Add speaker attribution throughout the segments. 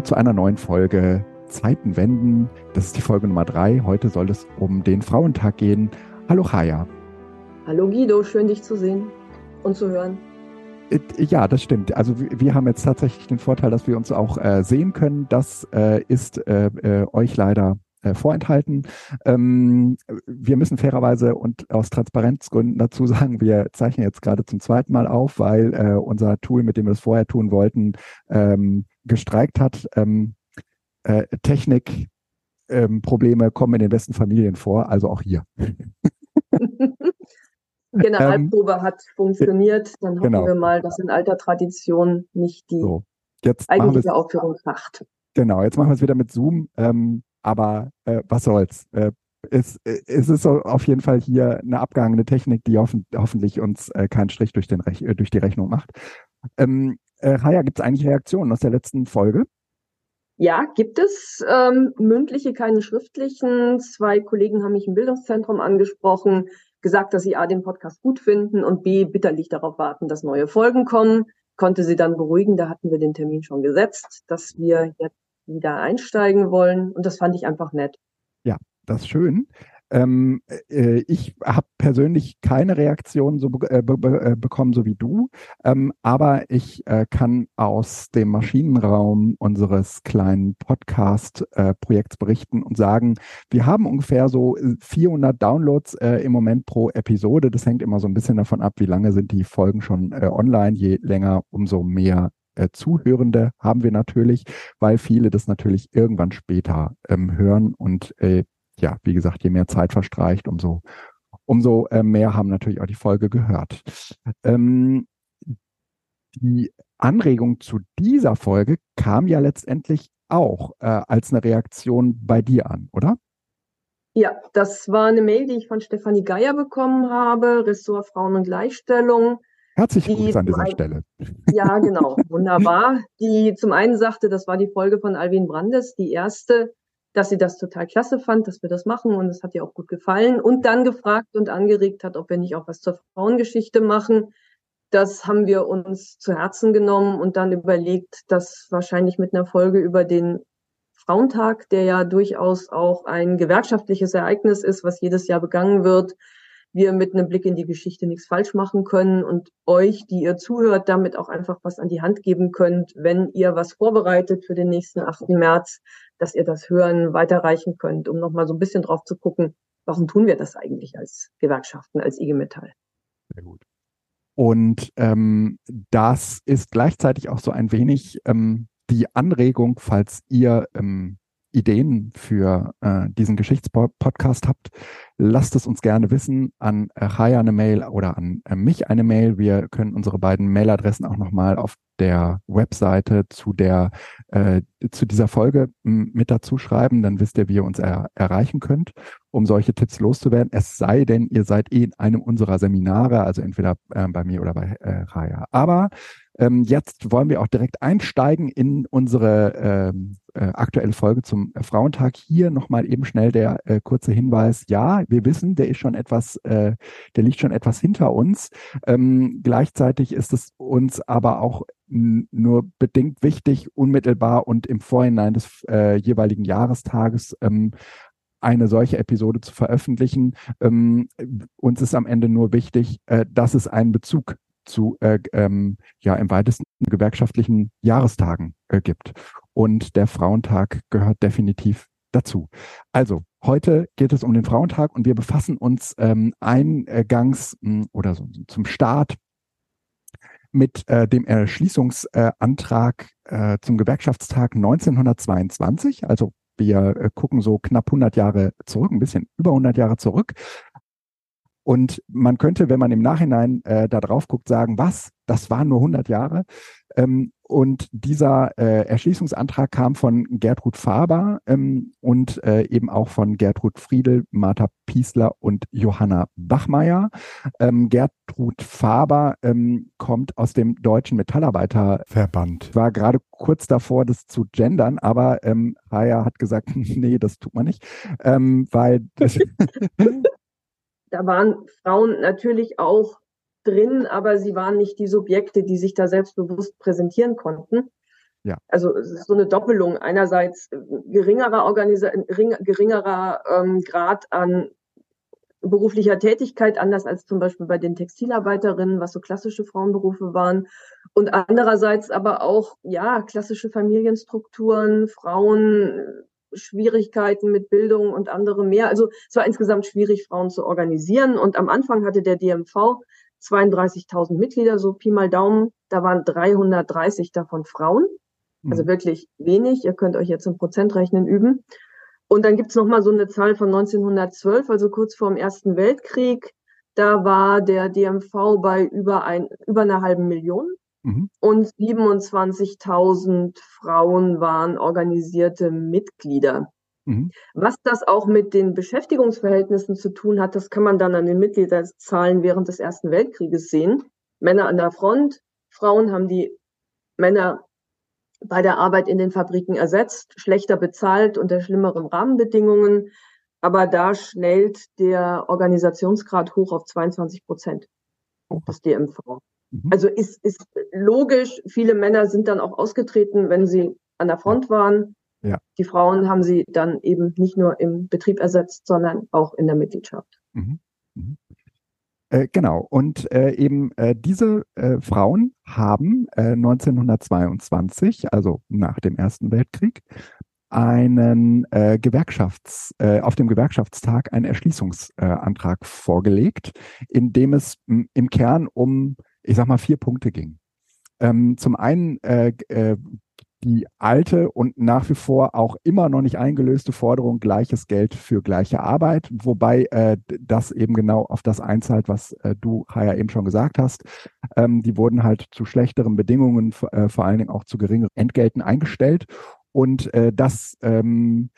Speaker 1: Hallo zu einer neuen Folge Zeiten wenden. Das ist die Folge Nummer drei. Heute soll es um den Frauentag gehen. Hallo Chaya.
Speaker 2: Hallo Guido, schön dich zu sehen und zu hören.
Speaker 1: Ja, das stimmt. Also wir haben jetzt tatsächlich den Vorteil, dass wir uns auch äh, sehen können. Das äh, ist äh, äh euch leider äh, vorenthalten. Ähm, wir müssen fairerweise und aus Transparenzgründen dazu sagen, wir zeichnen jetzt gerade zum zweiten Mal auf, weil äh, unser Tool, mit dem wir es vorher tun wollten, ähm, gestreikt hat. Ähm, äh, Technik, ähm, kommen in den besten Familien vor, also auch hier.
Speaker 2: Generalprobe ähm, hat funktioniert. Dann hoffen genau. wir mal, dass in alter Tradition nicht die so, eigentliche Aufführung kracht.
Speaker 1: Genau, jetzt machen wir es wieder mit Zoom. Ähm, aber äh, was soll's. Äh, es, es ist so auf jeden Fall hier eine abgehangene Technik, die hoffen, hoffentlich uns äh, keinen Strich durch, den Rech äh, durch die Rechnung macht. Ähm, äh, Haya, gibt es eigentlich Reaktionen aus der letzten Folge?
Speaker 2: Ja, gibt es ähm, mündliche, keine schriftlichen. Zwei Kollegen haben mich im Bildungszentrum angesprochen, gesagt, dass sie A, den Podcast gut finden und B, bitterlich darauf warten, dass neue Folgen kommen. Konnte sie dann beruhigen, da hatten wir den Termin schon gesetzt, dass wir jetzt wieder einsteigen wollen. Und das fand ich einfach nett.
Speaker 1: Ja, das ist schön. Ähm, äh, ich habe persönlich keine Reaktion so be äh, be äh, bekommen, so wie du, ähm, aber ich äh, kann aus dem Maschinenraum unseres kleinen Podcast-Projekts berichten und sagen, wir haben ungefähr so 400 Downloads äh, im Moment pro Episode. Das hängt immer so ein bisschen davon ab, wie lange sind die Folgen schon äh, online. Je länger, umso mehr äh, Zuhörende haben wir natürlich, weil viele das natürlich irgendwann später ähm, hören und äh, ja, wie gesagt, je mehr Zeit verstreicht, umso umso äh, mehr haben natürlich auch die Folge gehört. Ähm, die Anregung zu dieser Folge kam ja letztendlich auch äh, als eine Reaktion bei dir an, oder?
Speaker 2: Ja, das war eine Mail, die ich von Stefanie Geier bekommen habe, Ressort Frauen und Gleichstellung.
Speaker 1: Herzlichen Glückwunsch an dieser Stelle.
Speaker 2: Ja, genau, wunderbar. Die zum einen sagte, das war die Folge von Alvin Brandes, die erste, dass sie das total klasse fand, dass wir das machen und es hat ihr auch gut gefallen und dann gefragt und angeregt hat, ob wir nicht auch was zur Frauengeschichte machen. Das haben wir uns zu Herzen genommen und dann überlegt, dass wahrscheinlich mit einer Folge über den Frauentag, der ja durchaus auch ein gewerkschaftliches Ereignis ist, was jedes Jahr begangen wird, wir mit einem Blick in die Geschichte nichts falsch machen können und euch, die ihr zuhört, damit auch einfach was an die Hand geben könnt, wenn ihr was vorbereitet für den nächsten 8. März, dass ihr das Hören weiterreichen könnt, um nochmal so ein bisschen drauf zu gucken, warum tun wir das eigentlich als Gewerkschaften, als IG Metall.
Speaker 1: Sehr gut. Und ähm, das ist gleichzeitig auch so ein wenig ähm, die Anregung, falls ihr ähm, Ideen für äh, diesen Geschichtspodcast habt, lasst es uns gerne wissen an Chaya eine Mail oder an äh, mich eine Mail. Wir können unsere beiden Mailadressen auch nochmal auf der Webseite zu der äh, zu dieser Folge mit dazu schreiben, dann wisst ihr, wie ihr uns er erreichen könnt, um solche Tipps loszuwerden. Es sei denn, ihr seid eh in einem unserer Seminare, also entweder äh, bei mir oder bei äh, Raya. Aber ähm, jetzt wollen wir auch direkt einsteigen in unsere ähm, äh, aktuelle Folge zum äh, Frauentag. Hier nochmal eben schnell der äh, kurze Hinweis. Ja, wir wissen, der ist schon etwas, äh, der liegt schon etwas hinter uns. Ähm, gleichzeitig ist es uns aber auch nur bedingt wichtig, unmittelbar und im Vorhinein des äh, jeweiligen Jahrestages ähm, eine solche Episode zu veröffentlichen. Ähm, uns ist am Ende nur wichtig, äh, dass es einen Bezug zu äh, ähm, ja im weitesten gewerkschaftlichen Jahrestagen äh, gibt. Und der Frauentag gehört definitiv dazu. Also heute geht es um den Frauentag und wir befassen uns ähm, eingangs mh, oder so zum Start mit äh, dem Erschließungsantrag äh, zum Gewerkschaftstag 1922. Also wir äh, gucken so knapp 100 Jahre zurück, ein bisschen über 100 Jahre zurück. Und man könnte, wenn man im Nachhinein äh, da drauf guckt, sagen, was, das waren nur 100 Jahre. Ähm, und dieser äh, Erschließungsantrag kam von Gertrud Faber ähm, und äh, eben auch von Gertrud Friedel, Martha Piesler und Johanna Bachmeier. Ähm, Gertrud Faber ähm, kommt aus dem Deutschen Metallarbeiterverband. War gerade kurz davor, das zu gendern, aber ähm, Haya hat gesagt, nee, das tut man nicht, ähm, weil
Speaker 2: da waren Frauen natürlich auch drin, aber sie waren nicht die Subjekte, die sich da selbstbewusst präsentieren konnten. Ja. Also es ist so eine Doppelung. Einerseits äh, geringerer, Organisa geringerer ähm, Grad an beruflicher Tätigkeit, anders als zum Beispiel bei den Textilarbeiterinnen, was so klassische Frauenberufe waren. Und andererseits aber auch, ja, klassische Familienstrukturen, Frauen, Schwierigkeiten mit Bildung und andere mehr. Also es war insgesamt schwierig, Frauen zu organisieren. Und am Anfang hatte der DMV 32.000 Mitglieder, so Pi mal Daumen. Da waren 330 davon Frauen. Also mhm. wirklich wenig. Ihr könnt euch jetzt im Prozentrechnen üben. Und dann gibt's noch mal so eine Zahl von 1912, also kurz vor dem Ersten Weltkrieg. Da war der DMV bei über, ein, über einer halben Million. Mhm. Und 27.000 Frauen waren organisierte Mitglieder. Mhm. Was das auch mit den Beschäftigungsverhältnissen zu tun hat, das kann man dann an den Mitgliederzahlen während des Ersten Weltkrieges sehen. Männer an der Front, Frauen haben die Männer bei der Arbeit in den Fabriken ersetzt, schlechter bezahlt unter schlimmeren Rahmenbedingungen. Aber da schnellt der Organisationsgrad hoch auf 22 Prozent des DMV. Mhm. Also ist, ist logisch, viele Männer sind dann auch ausgetreten, wenn sie an der Front waren. Ja. Die Frauen haben sie dann eben nicht nur im Betrieb ersetzt, sondern auch in der Mitgliedschaft. Mhm.
Speaker 1: Mhm. Äh, genau. Und äh, eben äh, diese äh, Frauen haben 1922, äh, also nach dem Ersten Weltkrieg, einen äh, Gewerkschafts, auf dem Gewerkschaftstag einen Erschließungsantrag vorgelegt, in dem es im Kern um, ich sag mal, vier Punkte ging. Ähm, zum einen die alte und nach wie vor auch immer noch nicht eingelöste Forderung gleiches Geld für gleiche Arbeit, wobei äh, das eben genau auf das einzahlt, was äh, du ja eben schon gesagt hast. Ähm, die wurden halt zu schlechteren Bedingungen, äh, vor allen Dingen auch zu geringeren Entgelten eingestellt. Und äh, das ähm,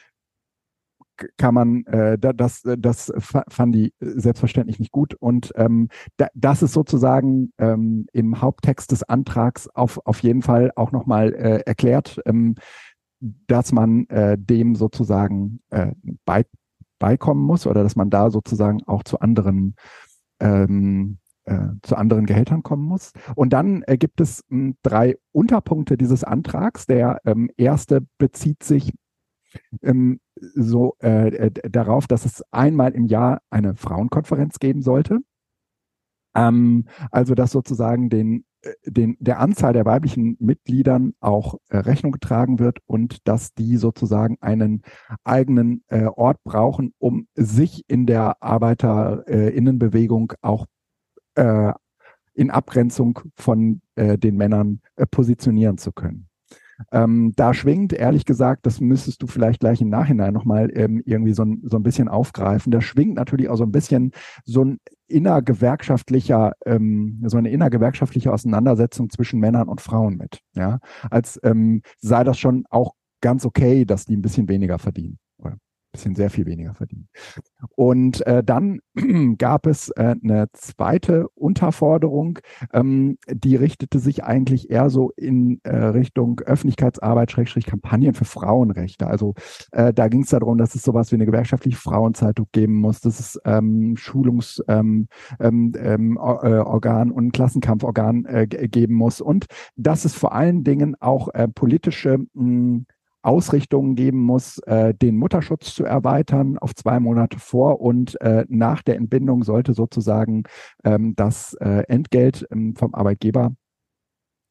Speaker 1: kann man, äh, das, das fand die selbstverständlich nicht gut. Und ähm, da, das ist sozusagen ähm, im Haupttext des Antrags auf, auf jeden Fall auch nochmal äh, erklärt, ähm, dass man äh, dem sozusagen äh, bei, beikommen muss oder dass man da sozusagen auch zu anderen ähm, äh, zu anderen Gehältern kommen muss. Und dann äh, gibt es m, hm, drei Unterpunkte dieses Antrags. Der ähm, erste bezieht sich ähm, so äh, darauf, dass es einmal im Jahr eine Frauenkonferenz geben sollte. Ähm, also dass sozusagen den, äh, den, der Anzahl der weiblichen Mitgliedern auch äh, Rechnung getragen wird und dass die sozusagen einen eigenen äh, Ort brauchen, um sich in der Arbeiterinnenbewegung auch äh, in Abgrenzung von äh, den Männern positionieren zu können. Ähm, da schwingt, ehrlich gesagt, das müsstest du vielleicht gleich im Nachhinein nochmal ähm, irgendwie so ein, so ein bisschen aufgreifen. Da schwingt natürlich auch so ein bisschen so ein innergewerkschaftlicher, ähm, so eine innergewerkschaftliche Auseinandersetzung zwischen Männern und Frauen mit. Ja, als ähm, sei das schon auch ganz okay, dass die ein bisschen weniger verdienen bisschen sehr viel weniger verdienen. Und äh, dann gab es äh, eine zweite Unterforderung, ähm, die richtete sich eigentlich eher so in äh, Richtung Öffentlichkeitsarbeit, Schrägstrich Kampagnen für Frauenrechte. Also äh, da ging es darum, dass es sowas wie eine gewerkschaftliche Frauenzeitung geben muss, dass es ähm, Schulungsorgan ähm, ähm, äh, und Klassenkampforgan äh, geben muss und dass es vor allen Dingen auch äh, politische mh, Ausrichtungen geben muss, äh, den Mutterschutz zu erweitern auf zwei Monate vor und äh, nach der Entbindung sollte sozusagen ähm, das äh, Entgelt ähm, vom Arbeitgeber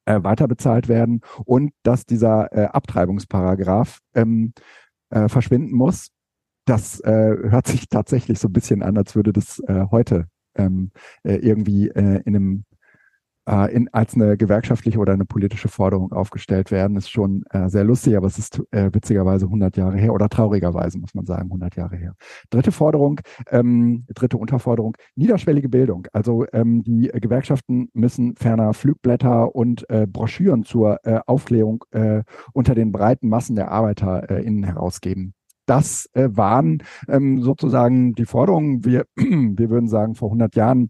Speaker 1: äh, weiter bezahlt werden und dass dieser äh, Abtreibungsparagraph ähm, äh, verschwinden muss. Das äh, hört sich tatsächlich so ein bisschen an, als würde das äh, heute ähm, äh, irgendwie äh, in einem äh, in, als eine gewerkschaftliche oder eine politische Forderung aufgestellt werden, ist schon äh, sehr lustig, aber es ist äh, witzigerweise 100 Jahre her oder traurigerweise muss man sagen 100 Jahre her. Dritte Forderung, ähm, dritte Unterforderung, niederschwellige Bildung. Also ähm, die Gewerkschaften müssen ferner Flugblätter und äh, Broschüren zur äh, Aufklärung äh, unter den breiten Massen der ArbeiterInnen herausgeben das äh, waren ähm, sozusagen die Forderungen. Wir, wir würden sagen, vor 100 Jahren äh,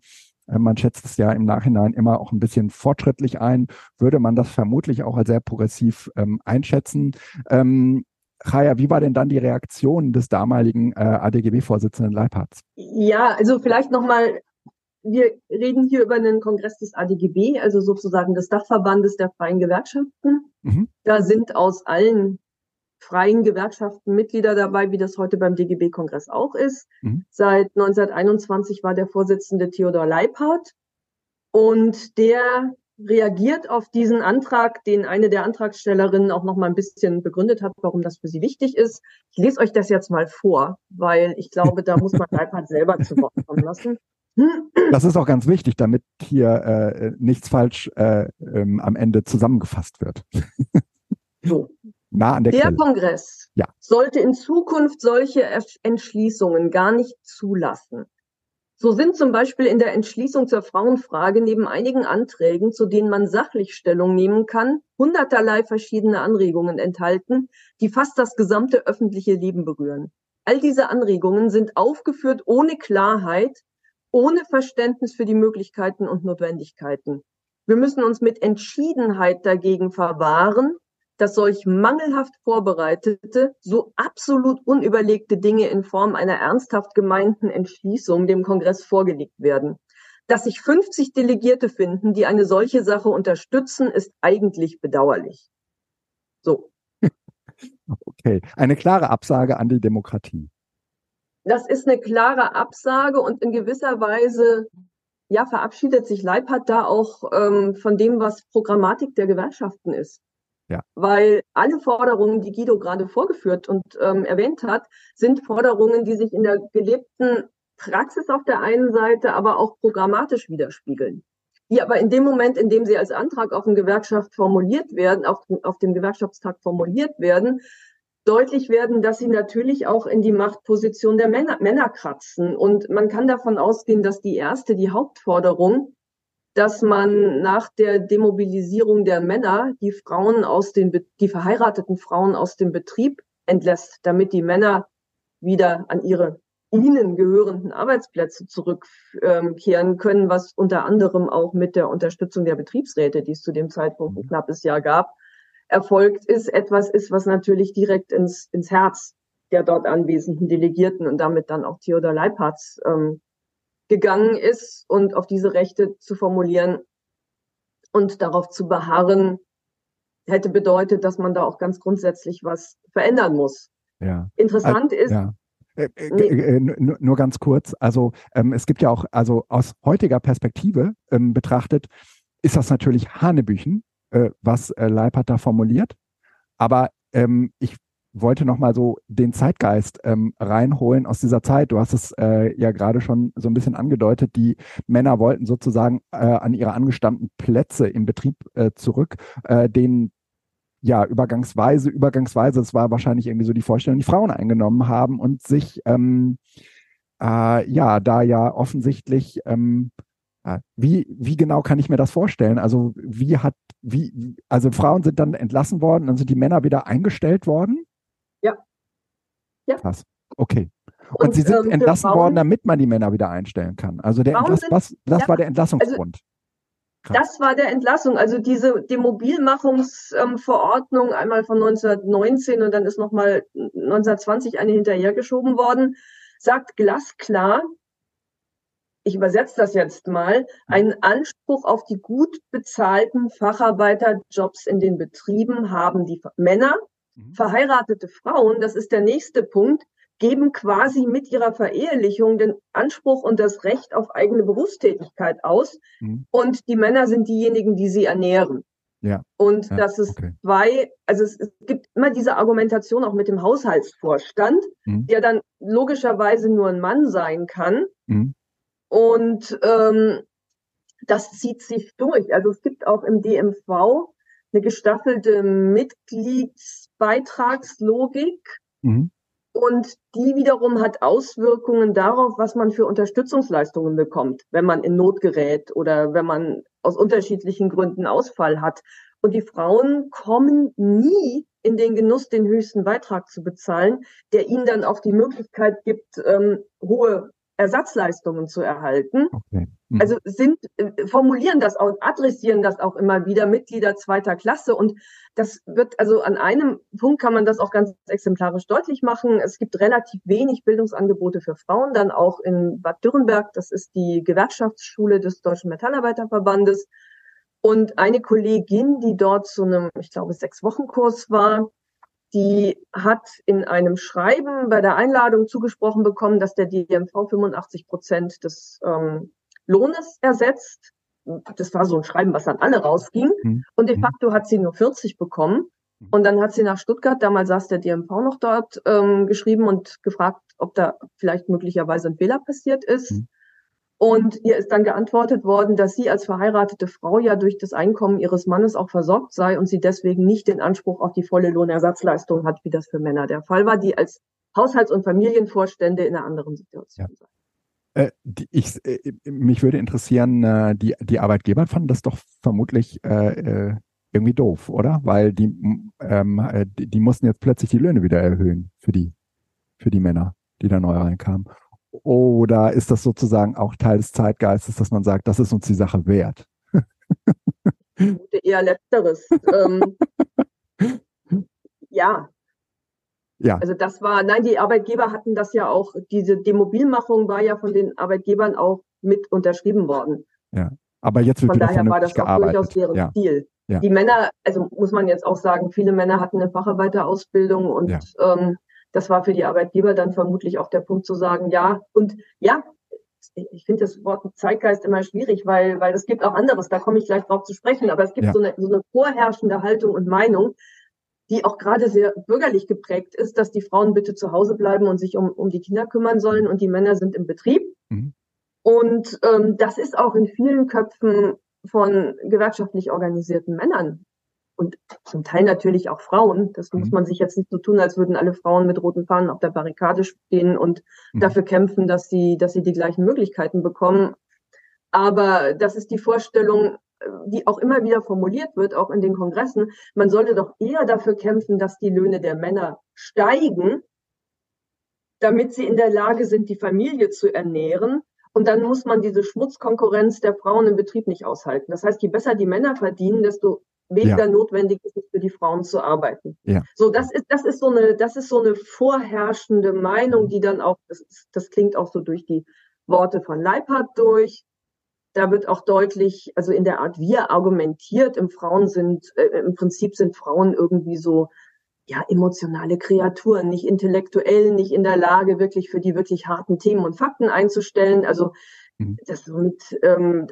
Speaker 1: man schätzt es ja im Nachhinein immer auch ein bisschen fortschrittlich ein, würde man das vermutlich auch als sehr progressiv ähm, einschätzen. Ähm, Chaya, wie war denn dann die Reaktion des damaligen äh, ADGB-Vorsitzenden Leipertz?
Speaker 2: Ja, also vielleicht nochmal wir reden hier über einen Kongress des ADGB, also sozusagen des Dachverbandes der freien Gewerkschaften. Mhm. Da sind aus allen freien Gewerkschaften Mitglieder dabei, wie das heute beim DGB-Kongress auch ist. Mhm. Seit 1921 war der Vorsitzende Theodor Leiphardt und der reagiert auf diesen Antrag, den eine der Antragstellerinnen auch noch mal ein bisschen begründet hat, warum das für sie wichtig ist. Ich lese euch das jetzt mal vor, weil ich glaube, da muss man Leiphardt selber zu Wort kommen lassen.
Speaker 1: Das ist auch ganz wichtig, damit hier äh, nichts falsch äh, ähm, am Ende zusammengefasst wird.
Speaker 2: So. Nah an der der Kongress ja. sollte in Zukunft solche Entschließungen gar nicht zulassen. So sind zum Beispiel in der Entschließung zur Frauenfrage neben einigen Anträgen, zu denen man sachlich Stellung nehmen kann, hunderterlei verschiedene Anregungen enthalten, die fast das gesamte öffentliche Leben berühren. All diese Anregungen sind aufgeführt ohne Klarheit, ohne Verständnis für die Möglichkeiten und Notwendigkeiten. Wir müssen uns mit Entschiedenheit dagegen verwahren, dass solch mangelhaft vorbereitete, so absolut unüberlegte Dinge in Form einer ernsthaft gemeinten Entschließung dem Kongress vorgelegt werden. Dass sich 50 Delegierte finden, die eine solche Sache unterstützen, ist eigentlich bedauerlich. So.
Speaker 1: Okay, eine klare Absage an die Demokratie.
Speaker 2: Das ist eine klare Absage und in gewisser Weise ja, verabschiedet sich Leipert da auch ähm, von dem, was Programmatik der Gewerkschaften ist. Ja. Weil alle Forderungen, die Guido gerade vorgeführt und ähm, erwähnt hat, sind Forderungen, die sich in der gelebten Praxis auf der einen Seite, aber auch programmatisch widerspiegeln. Die aber in dem Moment, in dem sie als Antrag auf eine Gewerkschaft formuliert werden, auf, auf dem Gewerkschaftstag formuliert werden, deutlich werden, dass sie natürlich auch in die Machtposition der Männer, Männer kratzen. Und man kann davon ausgehen, dass die erste, die Hauptforderung, dass man nach der Demobilisierung der Männer die Frauen aus den, die verheirateten Frauen aus dem Betrieb entlässt, damit die Männer wieder an ihre ihnen gehörenden Arbeitsplätze zurückkehren können, was unter anderem auch mit der Unterstützung der Betriebsräte, die es zu dem Zeitpunkt ein knappes Jahr gab, erfolgt ist, etwas ist, was natürlich direkt ins, ins Herz der dort anwesenden Delegierten und damit dann auch Theodor Leiphards ähm, gegangen ist und auf diese Rechte zu formulieren und darauf zu beharren, hätte bedeutet, dass man da auch ganz grundsätzlich was verändern muss.
Speaker 1: Ja.
Speaker 2: Interessant also, ist, ja.
Speaker 1: Äh, äh, nee. äh, nur ganz kurz, also ähm, es gibt ja auch, also aus heutiger Perspektive ähm, betrachtet, ist das natürlich Hanebüchen, äh, was äh, Leipert da formuliert. Aber ähm, ich wollte noch mal so den Zeitgeist ähm, reinholen aus dieser Zeit. Du hast es äh, ja gerade schon so ein bisschen angedeutet. Die Männer wollten sozusagen äh, an ihre angestammten Plätze im Betrieb äh, zurück, äh, den ja übergangsweise, übergangsweise, es war wahrscheinlich irgendwie so die Vorstellung, die Frauen eingenommen haben und sich ähm, äh, ja da ja offensichtlich ähm, äh, wie, wie genau kann ich mir das vorstellen? Also wie hat, wie, also Frauen sind dann entlassen worden, dann sind die Männer wieder eingestellt worden? Ja. Krass. Okay. Und, und sie sind ähm, entlassen Frauen, worden, damit man die Männer wieder einstellen kann. Also der Entlass, sind, was, das ja, war der Entlassungsgrund.
Speaker 2: Also, das war der Entlassung. Also diese Demobilmachungsverordnung ähm, einmal von 1919 und dann ist nochmal 1920 eine hinterhergeschoben worden, sagt glasklar, ich übersetze das jetzt mal, einen Anspruch auf die gut bezahlten Facharbeiterjobs in den Betrieben haben die Männer. Verheiratete Frauen, das ist der nächste Punkt, geben quasi mit ihrer Verehelichung den Anspruch und das Recht auf eigene Berufstätigkeit aus. Mhm. Und die Männer sind diejenigen, die sie ernähren. Ja. Und ja, das ist okay. zwei, also es, es, gibt immer diese Argumentation auch mit dem Haushaltsvorstand, mhm. der dann logischerweise nur ein Mann sein kann. Mhm. Und ähm, das zieht sich durch. Also es gibt auch im DMV eine gestaffelte Mitgliedsbeitragslogik. Mhm. Und die wiederum hat Auswirkungen darauf, was man für Unterstützungsleistungen bekommt, wenn man in Not gerät oder wenn man aus unterschiedlichen Gründen Ausfall hat. Und die Frauen kommen nie in den Genuss, den höchsten Beitrag zu bezahlen, der ihnen dann auch die Möglichkeit gibt, ähm, hohe Ersatzleistungen zu erhalten. Okay. Mhm. Also sind, äh, formulieren das auch, adressieren das auch immer wieder Mitglieder zweiter Klasse. Und das wird, also an einem Punkt kann man das auch ganz exemplarisch deutlich machen. Es gibt relativ wenig Bildungsangebote für Frauen, dann auch in Bad Dürrenberg. Das ist die Gewerkschaftsschule des Deutschen Metallarbeiterverbandes. Und eine Kollegin, die dort zu einem, ich glaube, sechs Wochen Kurs war, die hat in einem Schreiben bei der Einladung zugesprochen bekommen, dass der DMV 85 Prozent des ähm, Lohnes ersetzt. Das war so ein Schreiben, was an alle rausging. Mhm. Und de mhm. facto hat sie nur 40 bekommen. Mhm. Und dann hat sie nach Stuttgart, damals saß der DMV noch dort, ähm, geschrieben und gefragt, ob da vielleicht möglicherweise ein Fehler passiert ist. Mhm. Und ihr ist dann geantwortet worden, dass sie als verheiratete Frau ja durch das Einkommen ihres Mannes auch versorgt sei und sie deswegen nicht den Anspruch auf die volle Lohnersatzleistung hat, wie das für Männer der Fall war, die als Haushalts- und Familienvorstände in einer anderen Situation ja.
Speaker 1: Äh, ich, äh, mich würde interessieren, äh, die, die Arbeitgeber fanden das doch vermutlich äh, äh irgendwie doof, oder? Weil die, ähm, äh, die, die mussten jetzt plötzlich die Löhne wieder erhöhen für die, für die Männer, die da neu reinkamen. Oder ist das sozusagen auch Teil des Zeitgeistes, dass man sagt, das ist uns die Sache wert?
Speaker 2: eher letzteres. ähm, ja. Ja. Also das war, nein, die Arbeitgeber hatten das ja auch, diese Demobilmachung war ja von den Arbeitgebern auch mit unterschrieben worden.
Speaker 1: Ja. Aber jetzt wird
Speaker 2: Von daher war das auch durchaus deren ja. Stil. Ja. Die Männer, also muss man jetzt auch sagen, viele Männer hatten eine Facharbeiterausbildung und ja. ähm, das war für die Arbeitgeber dann vermutlich auch der Punkt zu sagen, ja, und ja, ich finde das Wort Zeitgeist immer schwierig, weil, weil es gibt auch anderes, da komme ich gleich drauf zu sprechen, aber es gibt ja. so, eine, so eine vorherrschende Haltung und Meinung, die auch gerade sehr bürgerlich geprägt ist, dass die Frauen bitte zu Hause bleiben und sich um, um die Kinder kümmern sollen und die Männer sind im Betrieb. Mhm. Und ähm, das ist auch in vielen Köpfen von gewerkschaftlich organisierten Männern und zum Teil natürlich auch Frauen. Das mhm. muss man sich jetzt nicht so tun, als würden alle Frauen mit roten Fahnen auf der Barrikade stehen und mhm. dafür kämpfen, dass sie, dass sie die gleichen Möglichkeiten bekommen. Aber das ist die Vorstellung, die auch immer wieder formuliert wird, auch in den Kongressen. Man sollte doch eher dafür kämpfen, dass die Löhne der Männer steigen, damit sie in der Lage sind, die Familie zu ernähren. Und dann muss man diese Schmutzkonkurrenz der Frauen im Betrieb nicht aushalten. Das heißt, je besser die Männer verdienen, desto weniger ja. notwendig ist es für die Frauen zu arbeiten. Ja. So, das ist, das ist so eine, das ist so eine vorherrschende Meinung, die dann auch, das, das klingt auch so durch die Worte von Leiphardt durch. Da wird auch deutlich, also in der Art, wie er argumentiert, im Frauen sind, äh, im Prinzip sind Frauen irgendwie so, ja, emotionale Kreaturen, nicht intellektuell, nicht in der Lage, wirklich für die wirklich harten Themen und Fakten einzustellen. Also, mhm. das mit, ähm,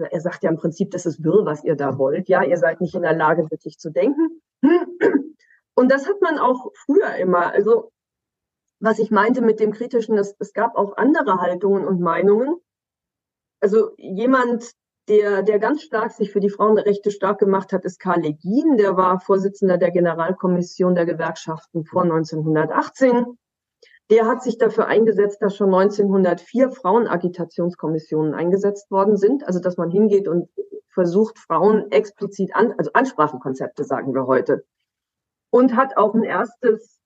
Speaker 2: er sagt ja im Prinzip, das ist wirr, was ihr da wollt. Ja, ihr seid nicht in der Lage, wirklich zu denken. Und das hat man auch früher immer. Also, was ich meinte mit dem Kritischen, es, es gab auch andere Haltungen und Meinungen. Also, jemand, der, der ganz stark sich für die Frauenrechte stark gemacht hat, ist Karl Legin. Der war Vorsitzender der Generalkommission der Gewerkschaften vor 1918. Der hat sich dafür eingesetzt, dass schon 1904 Frauenagitationskommissionen eingesetzt worden sind. Also, dass man hingeht und versucht, Frauen explizit an, also Ansprachenkonzepte sagen wir heute. Und hat auch ein erstes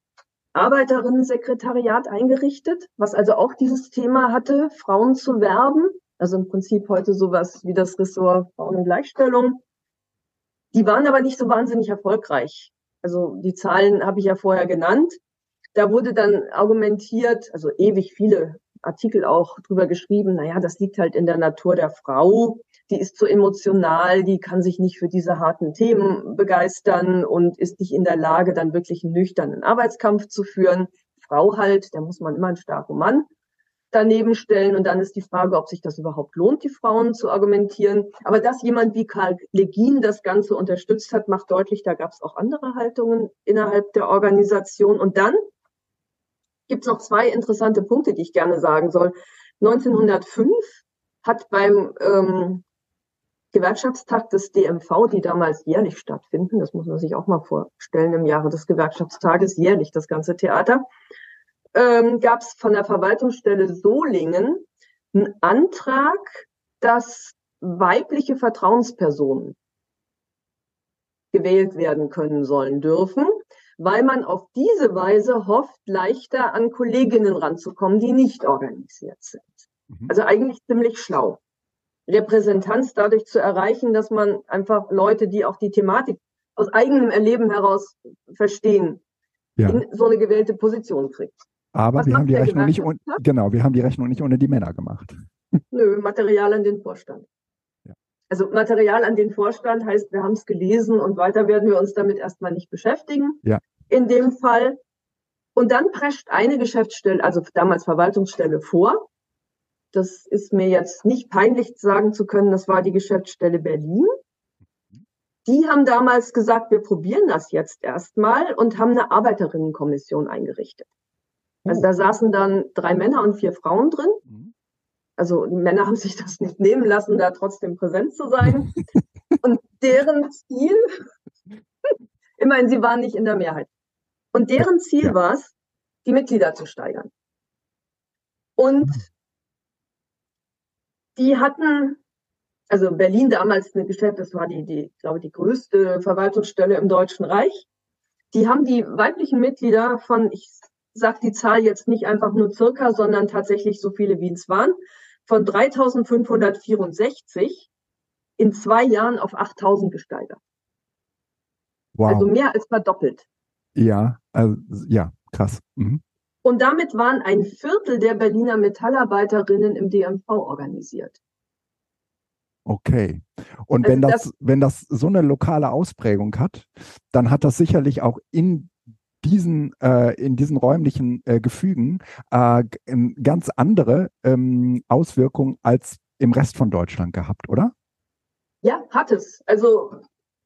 Speaker 2: Arbeiterinnensekretariat eingerichtet, was also auch dieses Thema hatte, Frauen zu werben. Also im Prinzip heute sowas wie das Ressort Frauen und Gleichstellung. Die waren aber nicht so wahnsinnig erfolgreich. Also die Zahlen habe ich ja vorher genannt. Da wurde dann argumentiert, also ewig viele Artikel auch drüber geschrieben, naja, das liegt halt in der Natur der Frau. Die ist so emotional, die kann sich nicht für diese harten Themen begeistern und ist nicht in der Lage, dann wirklich einen nüchternen Arbeitskampf zu führen. Frau halt, da muss man immer einen starken Mann daneben stellen. Und dann ist die Frage, ob sich das überhaupt lohnt, die Frauen zu argumentieren. Aber dass jemand wie Karl Legin das Ganze unterstützt hat, macht deutlich, da gab es auch andere Haltungen innerhalb der Organisation. Und dann gibt es noch zwei interessante Punkte, die ich gerne sagen soll. 1905 hat beim ähm, Gewerkschaftstag des DMV, die damals jährlich stattfinden, das muss man sich auch mal vorstellen, im Jahre des Gewerkschaftstages jährlich das ganze Theater, ähm, gab es von der Verwaltungsstelle Solingen einen Antrag, dass weibliche Vertrauenspersonen gewählt werden können sollen dürfen weil man auf diese Weise hofft, leichter an Kolleginnen ranzukommen, die nicht organisiert sind. Mhm. Also eigentlich ziemlich schlau. Repräsentanz dadurch zu erreichen, dass man einfach Leute, die auch die Thematik aus eigenem Erleben heraus verstehen, ja. in so eine gewählte Position kriegt.
Speaker 1: Aber wir haben die Rechnung nicht genau, wir haben die Rechnung nicht ohne die Männer gemacht.
Speaker 2: Nö, Material an den Vorstand. Also Material an den Vorstand heißt, wir haben es gelesen und weiter werden wir uns damit erstmal nicht beschäftigen.
Speaker 1: Ja.
Speaker 2: In dem Fall. Und dann prescht eine Geschäftsstelle, also damals Verwaltungsstelle vor. Das ist mir jetzt nicht peinlich sagen zu können, das war die Geschäftsstelle Berlin. Die haben damals gesagt, wir probieren das jetzt erstmal und haben eine Arbeiterinnenkommission eingerichtet. Also da saßen dann drei Männer und vier Frauen drin. Also die Männer haben sich das nicht nehmen lassen, da trotzdem präsent zu sein. Und deren Ziel, immerhin, sie waren nicht in der Mehrheit. Und deren Ziel war es, die Mitglieder zu steigern. Und die hatten, also Berlin damals eine Geschäft, das war die, die, glaube die größte Verwaltungsstelle im Deutschen Reich. Die haben die weiblichen Mitglieder von, ich sage die Zahl jetzt nicht einfach nur circa, sondern tatsächlich so viele, wie es waren, von 3564 in zwei Jahren auf 8000 gesteigert. Wow. Also mehr als verdoppelt.
Speaker 1: Ja, also, ja, krass. Mhm.
Speaker 2: Und damit waren ein Viertel der Berliner Metallarbeiterinnen im DMV organisiert.
Speaker 1: Okay. Und also wenn das, das, wenn das so eine lokale Ausprägung hat, dann hat das sicherlich auch in diesen, äh, in diesen räumlichen äh, Gefügen äh, ganz andere ähm, Auswirkungen als im Rest von Deutschland gehabt, oder?
Speaker 2: Ja, hat es. Also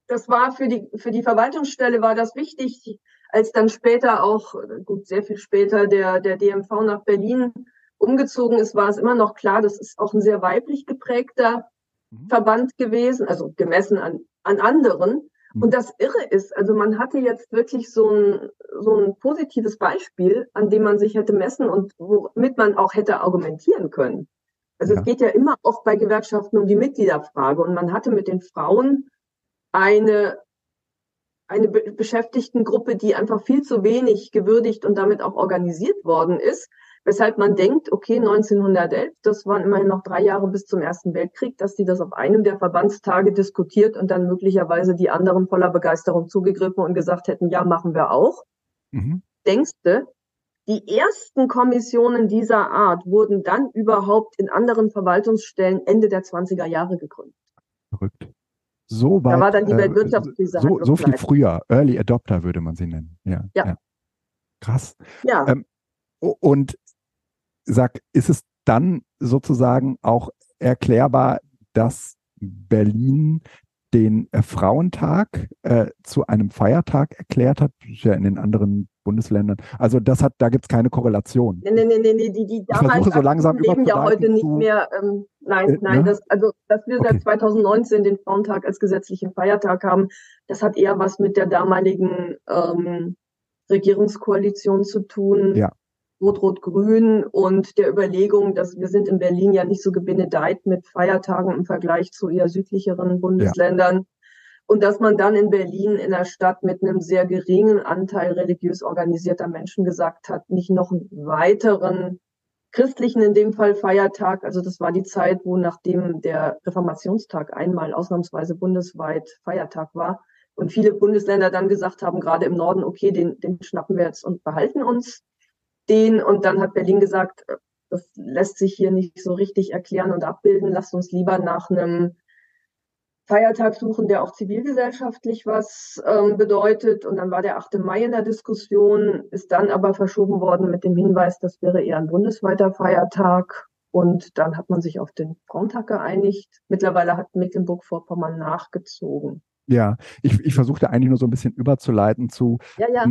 Speaker 2: das war für die, für die Verwaltungsstelle war das wichtig, als dann später auch, gut, sehr viel später der, der DMV nach Berlin umgezogen ist, war es immer noch klar, das ist auch ein sehr weiblich geprägter mhm. Verband gewesen, also gemessen an, an anderen. Und das Irre ist, also man hatte jetzt wirklich so ein, so ein positives Beispiel, an dem man sich hätte messen und womit man auch hätte argumentieren können. Also ja. es geht ja immer auch bei Gewerkschaften um die Mitgliederfrage und man hatte mit den Frauen eine, eine Be Beschäftigtengruppe, die einfach viel zu wenig gewürdigt und damit auch organisiert worden ist. Weshalb man denkt, okay, 1911, das waren immerhin noch drei Jahre bis zum Ersten Weltkrieg, dass die das auf einem der Verbandstage diskutiert und dann möglicherweise die anderen voller Begeisterung zugegriffen und gesagt hätten, ja, machen wir auch. Mhm. Denkst du, die ersten Kommissionen dieser Art wurden dann überhaupt in anderen Verwaltungsstellen Ende der 20er Jahre gegründet.
Speaker 1: Verrückt. So weit,
Speaker 2: da war dann die Weltwirtschaftskrise.
Speaker 1: Äh, so, so viel früher. Early Adopter würde man sie nennen. Ja. ja. ja. Krass.
Speaker 2: Ja. Ähm,
Speaker 1: und sag, ist es dann sozusagen auch erklärbar, dass Berlin den äh, Frauentag äh, zu einem Feiertag erklärt hat, ja in den anderen Bundesländern. Also das hat, da gibt es keine Korrelation.
Speaker 2: Nee, nee, nee, nee, die, die
Speaker 1: damals ich versuche so langsam
Speaker 2: leben ja heute nicht mehr. Ähm, nein, äh, nein, ne? das, also dass wir okay. seit 2019 den Frauentag als gesetzlichen Feiertag haben, das hat eher was mit der damaligen ähm, Regierungskoalition zu tun.
Speaker 1: Ja.
Speaker 2: Rot-Rot-Grün und der Überlegung, dass wir sind in Berlin ja nicht so gebenedeit mit Feiertagen im Vergleich zu eher südlicheren Bundesländern. Ja. Und dass man dann in Berlin in der Stadt mit einem sehr geringen Anteil religiös organisierter Menschen gesagt hat, nicht noch einen weiteren christlichen in dem Fall Feiertag. Also das war die Zeit, wo nachdem der Reformationstag einmal ausnahmsweise bundesweit Feiertag war und viele Bundesländer dann gesagt haben, gerade im Norden, okay, den, den schnappen wir jetzt und behalten uns den. Und dann hat Berlin gesagt, äh, das lässt sich hier nicht so richtig erklären und abbilden. Lasst uns lieber nach einem Feiertag suchen, der auch zivilgesellschaftlich was ähm, bedeutet. Und dann war der 8. Mai in der Diskussion, ist dann aber verschoben worden mit dem Hinweis, das wäre eher ein bundesweiter Feiertag. Und dann hat man sich auf den Frauentag geeinigt. Mittlerweile hat Mecklenburg-Vorpommern nachgezogen.
Speaker 1: Ja, ich, ich versuchte eigentlich nur so ein bisschen überzuleiten zu
Speaker 2: ja, ja.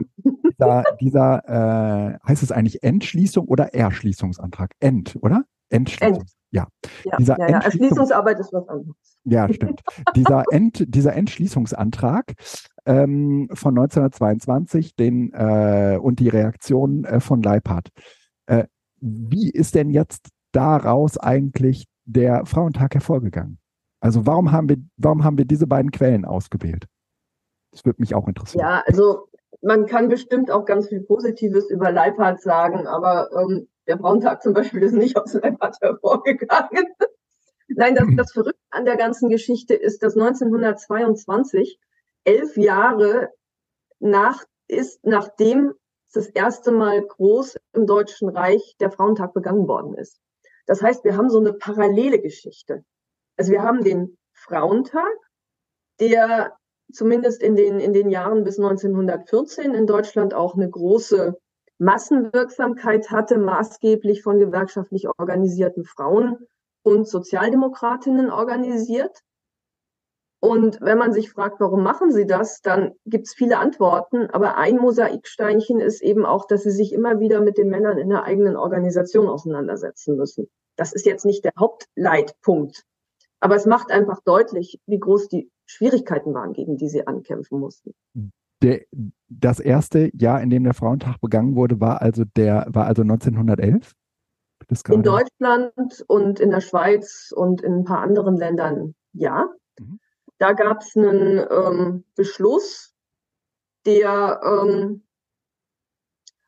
Speaker 1: dieser, dieser äh, heißt es eigentlich Entschließung oder Erschließungsantrag? End, oder? Entschließung. End. Ja.
Speaker 2: ja. Dieser ja, ja. Erschließungsarbeit ist was anderes.
Speaker 1: Ja, stimmt. dieser, End, dieser Entschließungsantrag ähm, von 1922 den, äh, und die Reaktion äh, von Leiphardt. Äh, wie ist denn jetzt daraus eigentlich der Frauentag hervorgegangen? Also warum haben wir, warum haben wir diese beiden Quellen ausgewählt? Das würde mich auch interessieren.
Speaker 2: Ja, also man kann bestimmt auch ganz viel Positives über Leiphardt sagen, aber ähm, Der Frauentag zum Beispiel ist nicht aus Leipzig hervorgegangen. Nein, das, das Verrückte an der ganzen Geschichte ist, dass 1922, elf Jahre nach, ist, nachdem das erste Mal groß im Deutschen Reich der Frauentag begangen worden ist. Das heißt, wir haben so eine parallele Geschichte. Also wir haben den Frauentag, der zumindest in den, in den Jahren bis 1914 in Deutschland auch eine große Massenwirksamkeit hatte, maßgeblich von gewerkschaftlich organisierten Frauen und Sozialdemokratinnen organisiert. Und wenn man sich fragt, warum machen sie das, dann gibt es viele Antworten. Aber ein Mosaiksteinchen ist eben auch, dass sie sich immer wieder mit den Männern in der eigenen Organisation auseinandersetzen müssen. Das ist jetzt nicht der Hauptleitpunkt. Aber es macht einfach deutlich, wie groß die Schwierigkeiten waren, gegen die sie ankämpfen mussten.
Speaker 1: Der, das erste Jahr, in dem der Frauentag begangen wurde, war also der, war also 1911?
Speaker 2: In Deutschland und in der Schweiz und in ein paar anderen Ländern ja. Mhm. Da gab es einen ähm, Beschluss, der ähm,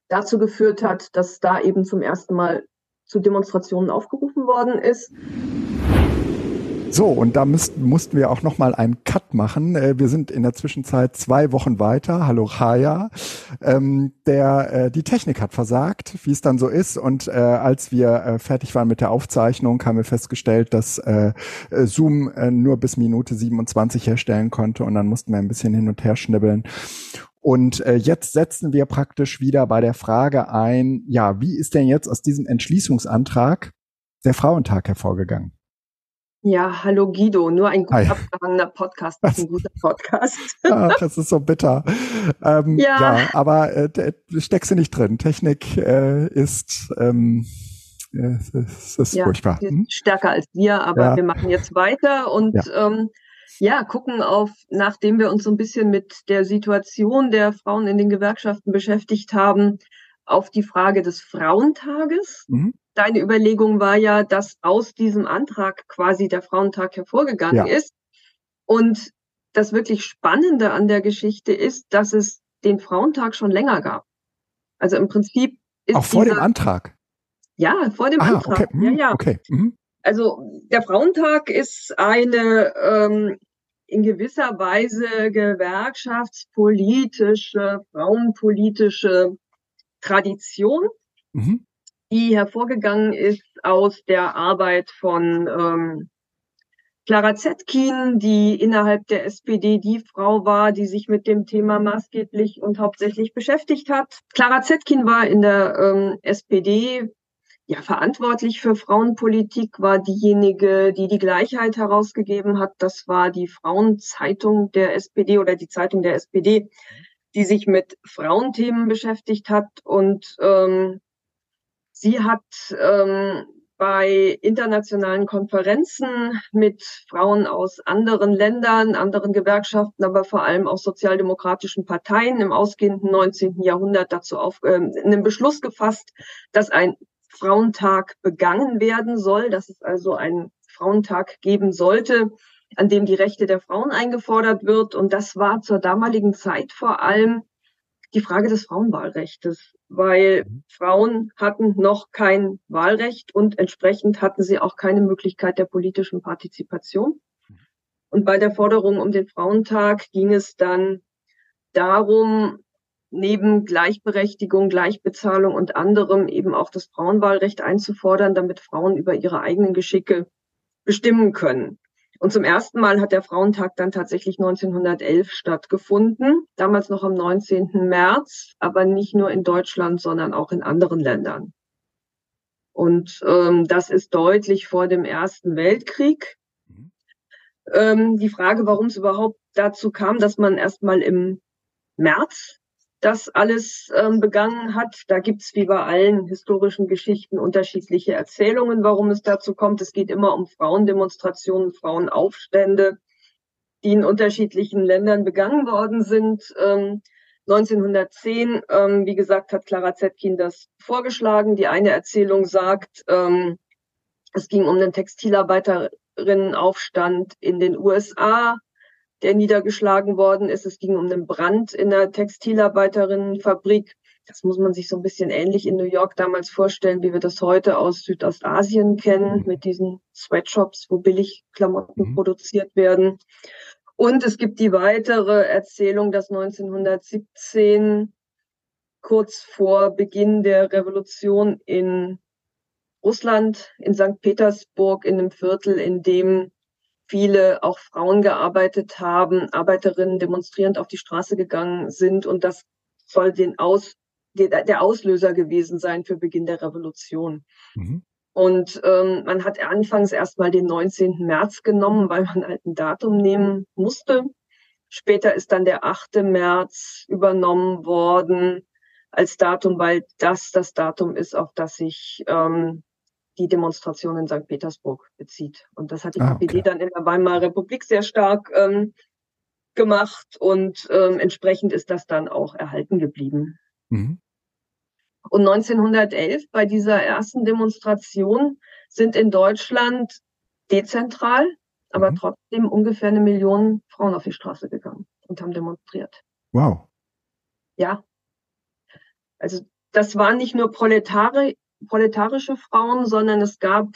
Speaker 2: dazu geführt hat, dass da eben zum ersten Mal zu Demonstrationen aufgerufen worden ist.
Speaker 1: So, und da müssten, mussten wir auch nochmal einen Cut machen. Äh, wir sind in der Zwischenzeit zwei Wochen weiter. Hallo Chaya. Ähm, der, äh, die Technik hat versagt, wie es dann so ist. Und äh, als wir äh, fertig waren mit der Aufzeichnung, haben wir festgestellt, dass äh, Zoom äh, nur bis Minute 27 herstellen konnte. Und dann mussten wir ein bisschen hin und her schnibbeln. Und äh, jetzt setzen wir praktisch wieder bei der Frage ein, ja, wie ist denn jetzt aus diesem Entschließungsantrag der Frauentag hervorgegangen?
Speaker 2: Ja, hallo Guido, nur ein gut Hi. abgehangener Podcast ist ein guter Podcast.
Speaker 1: Ach, das ist so bitter. Ähm, ja. ja. aber äh, steckst du nicht drin. Technik äh, ist, ähm, äh, es ist ja, furchtbar.
Speaker 2: Hm? Stärker als wir, aber ja. wir machen jetzt weiter und ja. Ähm, ja, gucken auf, nachdem wir uns so ein bisschen mit der Situation der Frauen in den Gewerkschaften beschäftigt haben, auf die Frage des Frauentages. Mhm deine Überlegung war ja, dass aus diesem Antrag quasi der Frauentag hervorgegangen ja. ist. Und das wirklich Spannende an der Geschichte ist, dass es den Frauentag schon länger gab. Also im Prinzip
Speaker 1: ist auch vor dieser, dem Antrag.
Speaker 2: Ja, vor dem ah, Antrag.
Speaker 1: Okay.
Speaker 2: Ja,
Speaker 1: ja. Okay. Mhm.
Speaker 2: Also der Frauentag ist eine ähm, in gewisser Weise gewerkschaftspolitische, frauenpolitische Tradition. Mhm die hervorgegangen ist aus der Arbeit von ähm, Clara Zetkin, die innerhalb der SPD die Frau war, die sich mit dem Thema maßgeblich und hauptsächlich beschäftigt hat. Clara Zetkin war in der ähm, SPD ja verantwortlich für Frauenpolitik, war diejenige, die die Gleichheit herausgegeben hat. Das war die Frauenzeitung der SPD oder die Zeitung der SPD, die sich mit Frauenthemen beschäftigt hat und ähm, Sie hat ähm, bei internationalen Konferenzen mit Frauen aus anderen Ländern, anderen Gewerkschaften, aber vor allem auch sozialdemokratischen Parteien im ausgehenden 19. Jahrhundert dazu auf, äh, einen Beschluss gefasst, dass ein Frauentag begangen werden soll, dass es also einen Frauentag geben sollte, an dem die Rechte der Frauen eingefordert wird. Und das war zur damaligen Zeit vor allem die Frage des Frauenwahlrechtes, weil mhm. Frauen hatten noch kein Wahlrecht und entsprechend hatten sie auch keine Möglichkeit der politischen Partizipation. Mhm. Und bei der Forderung um den Frauentag ging es dann darum, neben Gleichberechtigung, Gleichbezahlung und anderem eben auch das Frauenwahlrecht einzufordern, damit Frauen über ihre eigenen Geschicke bestimmen können. Und zum ersten Mal hat der Frauentag dann tatsächlich 1911 stattgefunden, damals noch am 19. März, aber nicht nur in Deutschland, sondern auch in anderen Ländern. Und ähm, das ist deutlich vor dem Ersten Weltkrieg. Mhm. Ähm, die Frage, warum es überhaupt dazu kam, dass man erstmal im März das alles ähm, begangen hat. Da gibt's wie bei allen historischen Geschichten unterschiedliche Erzählungen, warum es dazu kommt. Es geht immer um Frauendemonstrationen, Frauenaufstände, die in unterschiedlichen Ländern begangen worden sind. Ähm, 1910, ähm, wie gesagt, hat Clara Zetkin das vorgeschlagen. Die eine Erzählung sagt, ähm, es ging um den Textilarbeiterinnen-Aufstand in den USA der niedergeschlagen worden ist. Es ging um den Brand in der Textilarbeiterinnenfabrik. das muss man sich so ein bisschen ähnlich in New York damals vorstellen, wie wir das heute aus Südostasien kennen, mhm. mit diesen Sweatshops, wo billig Klamotten mhm. produziert werden. Und es gibt die weitere Erzählung, dass 1917 kurz vor Beginn der Revolution in Russland, in St. Petersburg, in einem Viertel, in dem viele auch Frauen gearbeitet haben, Arbeiterinnen demonstrierend auf die Straße gegangen sind und das soll den Aus, der Auslöser gewesen sein für Beginn der Revolution. Mhm. Und ähm, man hat anfangs erstmal den 19. März genommen, weil man halt ein Datum nehmen musste. Später ist dann der 8. März übernommen worden als Datum, weil das das Datum ist, auf das sich ähm, die Demonstration in St. Petersburg bezieht. Und das hat die ah, KPD okay. dann in der Weimarer Republik sehr stark ähm, gemacht und ähm, entsprechend ist das dann auch erhalten geblieben. Mhm. Und 1911 bei dieser ersten Demonstration sind in Deutschland dezentral, aber mhm. trotzdem ungefähr eine Million Frauen auf die Straße gegangen und haben demonstriert.
Speaker 1: Wow.
Speaker 2: Ja. Also das waren nicht nur Proletari proletarische Frauen, sondern es gab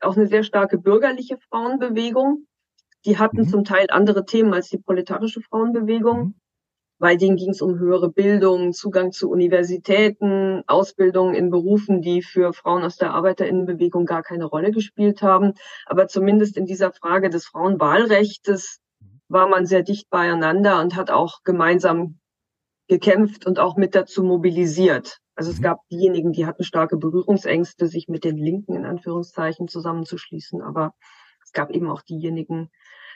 Speaker 2: auch eine sehr starke bürgerliche Frauenbewegung. Die hatten mhm. zum Teil andere Themen als die proletarische Frauenbewegung, mhm. weil denen ging es um höhere Bildung, Zugang zu Universitäten, Ausbildung in Berufen, die für Frauen aus der Arbeiterinnenbewegung gar keine Rolle gespielt haben. Aber zumindest in dieser Frage des Frauenwahlrechtes mhm. war man sehr dicht beieinander und hat auch gemeinsam gekämpft und auch mit dazu mobilisiert. Also es mhm. gab diejenigen, die hatten starke Berührungsängste, sich mit den Linken in Anführungszeichen zusammenzuschließen, aber es gab eben auch diejenigen,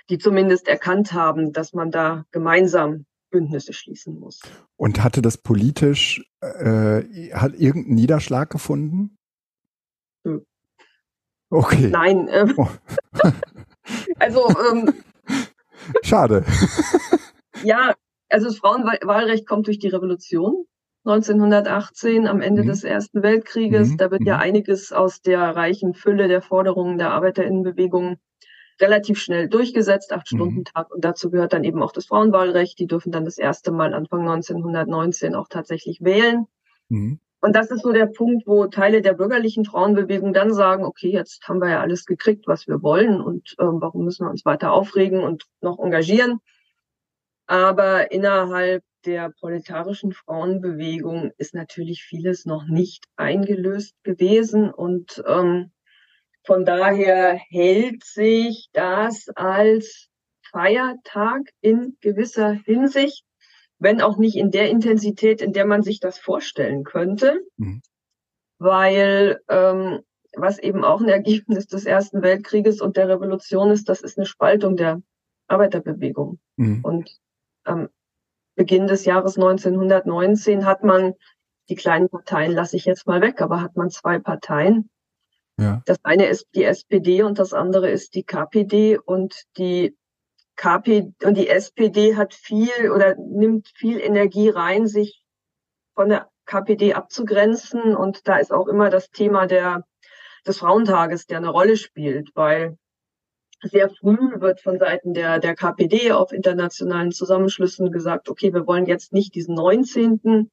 Speaker 2: die zumindest erkannt haben, dass man da gemeinsam Bündnisse schließen muss.
Speaker 1: Und hatte das politisch, äh, hat irgendeinen Niederschlag gefunden?
Speaker 2: Nö.
Speaker 1: Okay.
Speaker 2: Nein. Ähm, oh. also ähm,
Speaker 1: schade.
Speaker 2: ja, also das Frauenwahlrecht kommt durch die Revolution. 1918 am Ende mhm. des Ersten Weltkrieges. Mhm. Da wird ja mhm. einiges aus der reichen Fülle der Forderungen der Arbeiterinnenbewegung relativ schnell durchgesetzt, acht mhm. Stunden Tag. Und dazu gehört dann eben auch das Frauenwahlrecht. Die dürfen dann das erste Mal Anfang 1919 auch tatsächlich wählen. Mhm. Und das ist so der Punkt, wo Teile der bürgerlichen Frauenbewegung dann sagen, okay, jetzt haben wir ja alles gekriegt, was wir wollen und äh, warum müssen wir uns weiter aufregen und noch engagieren? Aber innerhalb der proletarischen Frauenbewegung ist natürlich vieles noch nicht eingelöst gewesen und ähm, von daher hält sich das als Feiertag in gewisser Hinsicht, wenn auch nicht in der Intensität, in der man sich das vorstellen könnte, mhm. weil ähm, was eben auch ein Ergebnis des Ersten Weltkrieges und der Revolution ist, das ist eine Spaltung der Arbeiterbewegung. Mhm. Und ähm, Beginn des Jahres 1919 hat man, die kleinen Parteien lasse ich jetzt mal weg, aber hat man zwei Parteien. Ja. Das eine ist die SPD und das andere ist die KPD und die KP und die SPD hat viel oder nimmt viel Energie rein, sich von der KPD abzugrenzen und da ist auch immer das Thema der des Frauentages, der eine Rolle spielt, weil sehr früh wird von Seiten der, der KPD auf internationalen Zusammenschlüssen gesagt, okay, wir wollen jetzt nicht diesen 19.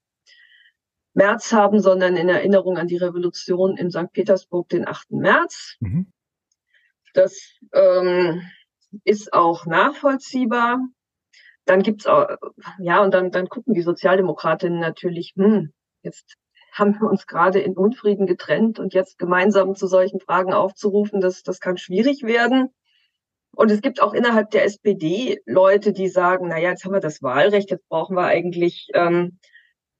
Speaker 2: März haben, sondern in Erinnerung an die Revolution in St. Petersburg den 8. März. Mhm. Das ähm, ist auch nachvollziehbar. Dann gibt's auch, ja, und dann, dann gucken die Sozialdemokratinnen natürlich, hm, jetzt haben wir uns gerade in Unfrieden getrennt und jetzt gemeinsam zu solchen Fragen aufzurufen, das, das kann schwierig werden. Und es gibt auch innerhalb der SPD Leute, die sagen, na ja, jetzt haben wir das Wahlrecht, jetzt brauchen wir eigentlich ähm,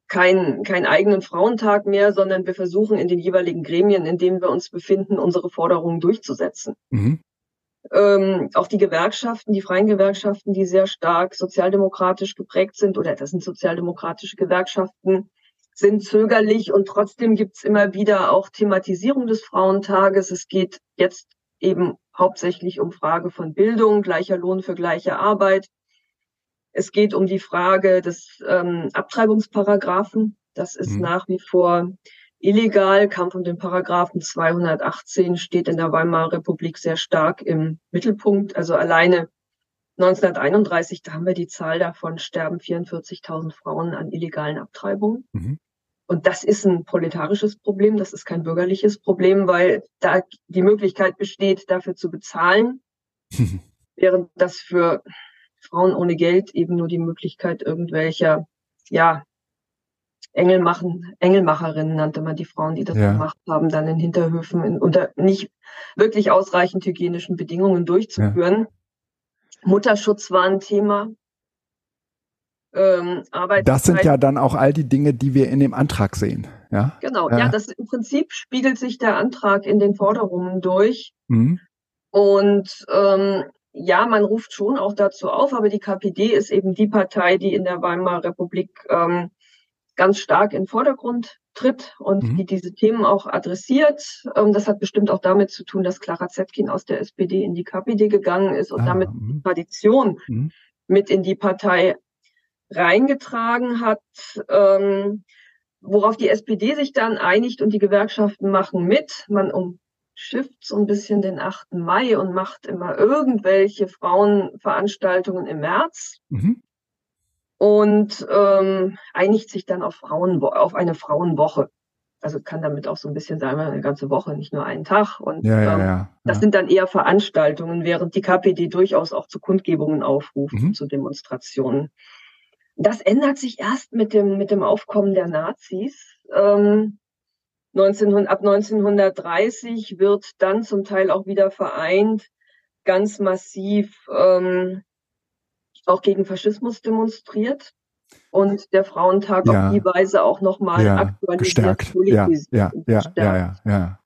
Speaker 2: keinen keinen eigenen Frauentag mehr, sondern wir versuchen in den jeweiligen Gremien, in denen wir uns befinden, unsere Forderungen durchzusetzen. Mhm. Ähm, auch die Gewerkschaften, die freien Gewerkschaften, die sehr stark sozialdemokratisch geprägt sind, oder das sind sozialdemokratische Gewerkschaften, sind zögerlich und trotzdem gibt's immer wieder auch Thematisierung des Frauentages. Es geht jetzt eben hauptsächlich um Frage von Bildung, gleicher Lohn für gleiche Arbeit. Es geht um die Frage des ähm, Abtreibungsparagraphen. Das ist mhm. nach wie vor illegal. Kampf um den Paragraphen 218 steht in der Weimarer Republik sehr stark im Mittelpunkt. Also alleine 1931, da haben wir die Zahl davon, sterben 44.000 Frauen an illegalen Abtreibungen. Mhm. Und das ist ein proletarisches Problem, das ist kein bürgerliches Problem, weil da die Möglichkeit besteht, dafür zu bezahlen, während das für Frauen ohne Geld eben nur die Möglichkeit irgendwelcher, ja, Engelmachen, Engelmacherinnen nannte man die Frauen, die das ja. gemacht haben, dann in Hinterhöfen in, unter nicht wirklich ausreichend hygienischen Bedingungen durchzuführen. Ja. Mutterschutz war ein Thema.
Speaker 1: Ähm, das sind ja dann auch all die Dinge, die wir in dem Antrag sehen. Ja?
Speaker 2: Genau, ja, ja das im Prinzip spiegelt sich der Antrag in den Forderungen durch. Mhm. Und ähm, ja, man ruft schon auch dazu auf, aber die KPD ist eben die Partei, die in der Weimarer Republik ähm, ganz stark in den Vordergrund tritt und mhm. die diese Themen auch adressiert. Ähm, das hat bestimmt auch damit zu tun, dass Clara Zetkin aus der SPD in die KPD gegangen ist und ah, damit die mhm. Tradition mhm. mit in die Partei reingetragen hat, ähm, worauf die SPD sich dann einigt und die Gewerkschaften machen mit. Man umschifft so ein bisschen den 8. Mai und macht immer irgendwelche Frauenveranstaltungen im März. Mhm und ähm, einigt sich dann auf, Frauen, auf eine Frauenwoche. Also kann damit auch so ein bisschen sein, eine ganze Woche, nicht nur einen Tag. Und ja, ja, ähm, ja, das sind dann eher Veranstaltungen, während die KPD durchaus auch zu Kundgebungen aufruft, mhm. zu Demonstrationen. Das ändert sich erst mit dem, mit dem Aufkommen der Nazis. Ähm, 1900, ab 1930 wird dann zum Teil auch wieder vereint, ganz massiv ähm, auch gegen Faschismus demonstriert und der Frauentag ja. auf die Weise auch nochmal
Speaker 1: ja, aktualisiert. Gestärkt. Ja, ja, ja, ja, ja, ja.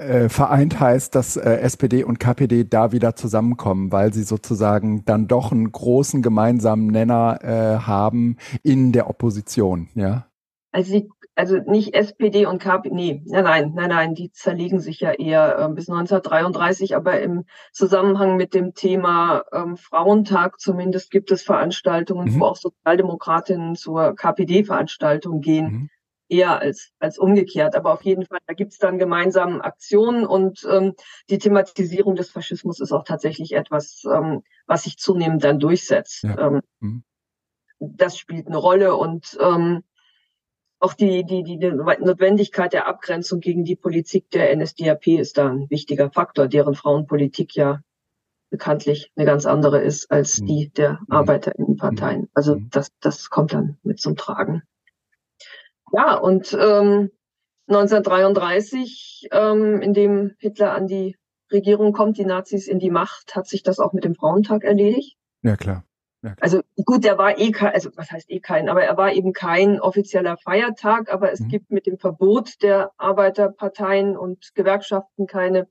Speaker 1: Äh, vereint heißt, dass äh, SPD und KPD da wieder zusammenkommen, weil sie sozusagen dann doch einen großen gemeinsamen Nenner äh, haben in der Opposition, ja?
Speaker 2: Also also nicht SPD und KP, nee, nein, nein, nein, nein, die zerlegen sich ja eher äh, bis 1933, aber im Zusammenhang mit dem Thema ähm, Frauentag zumindest gibt es Veranstaltungen, mhm. wo auch Sozialdemokratinnen zur KPD-Veranstaltung gehen. Mhm. Eher als, als umgekehrt. Aber auf jeden Fall, da gibt es dann gemeinsame Aktionen und ähm, die Thematisierung des Faschismus ist auch tatsächlich etwas, ähm, was sich zunehmend dann durchsetzt. Ja. Ähm, mhm. Das spielt eine Rolle und ähm, auch die, die, die Notwendigkeit der Abgrenzung gegen die Politik der NSDAP ist da ein wichtiger Faktor, deren Frauenpolitik ja bekanntlich eine ganz andere ist als mhm. die der mhm. Arbeiterinnenparteien. Also mhm. das, das kommt dann mit zum Tragen. Ja, und ähm, 1933, ähm, in dem Hitler an die Regierung kommt, die Nazis in die Macht, hat sich das auch mit dem Frauentag erledigt.
Speaker 1: Ja, klar.
Speaker 2: Ja, also gut, der war eh kein, also was heißt eh kein, aber er war eben kein offizieller Feiertag, aber es mhm. gibt mit dem Verbot der Arbeiterparteien und Gewerkschaften keine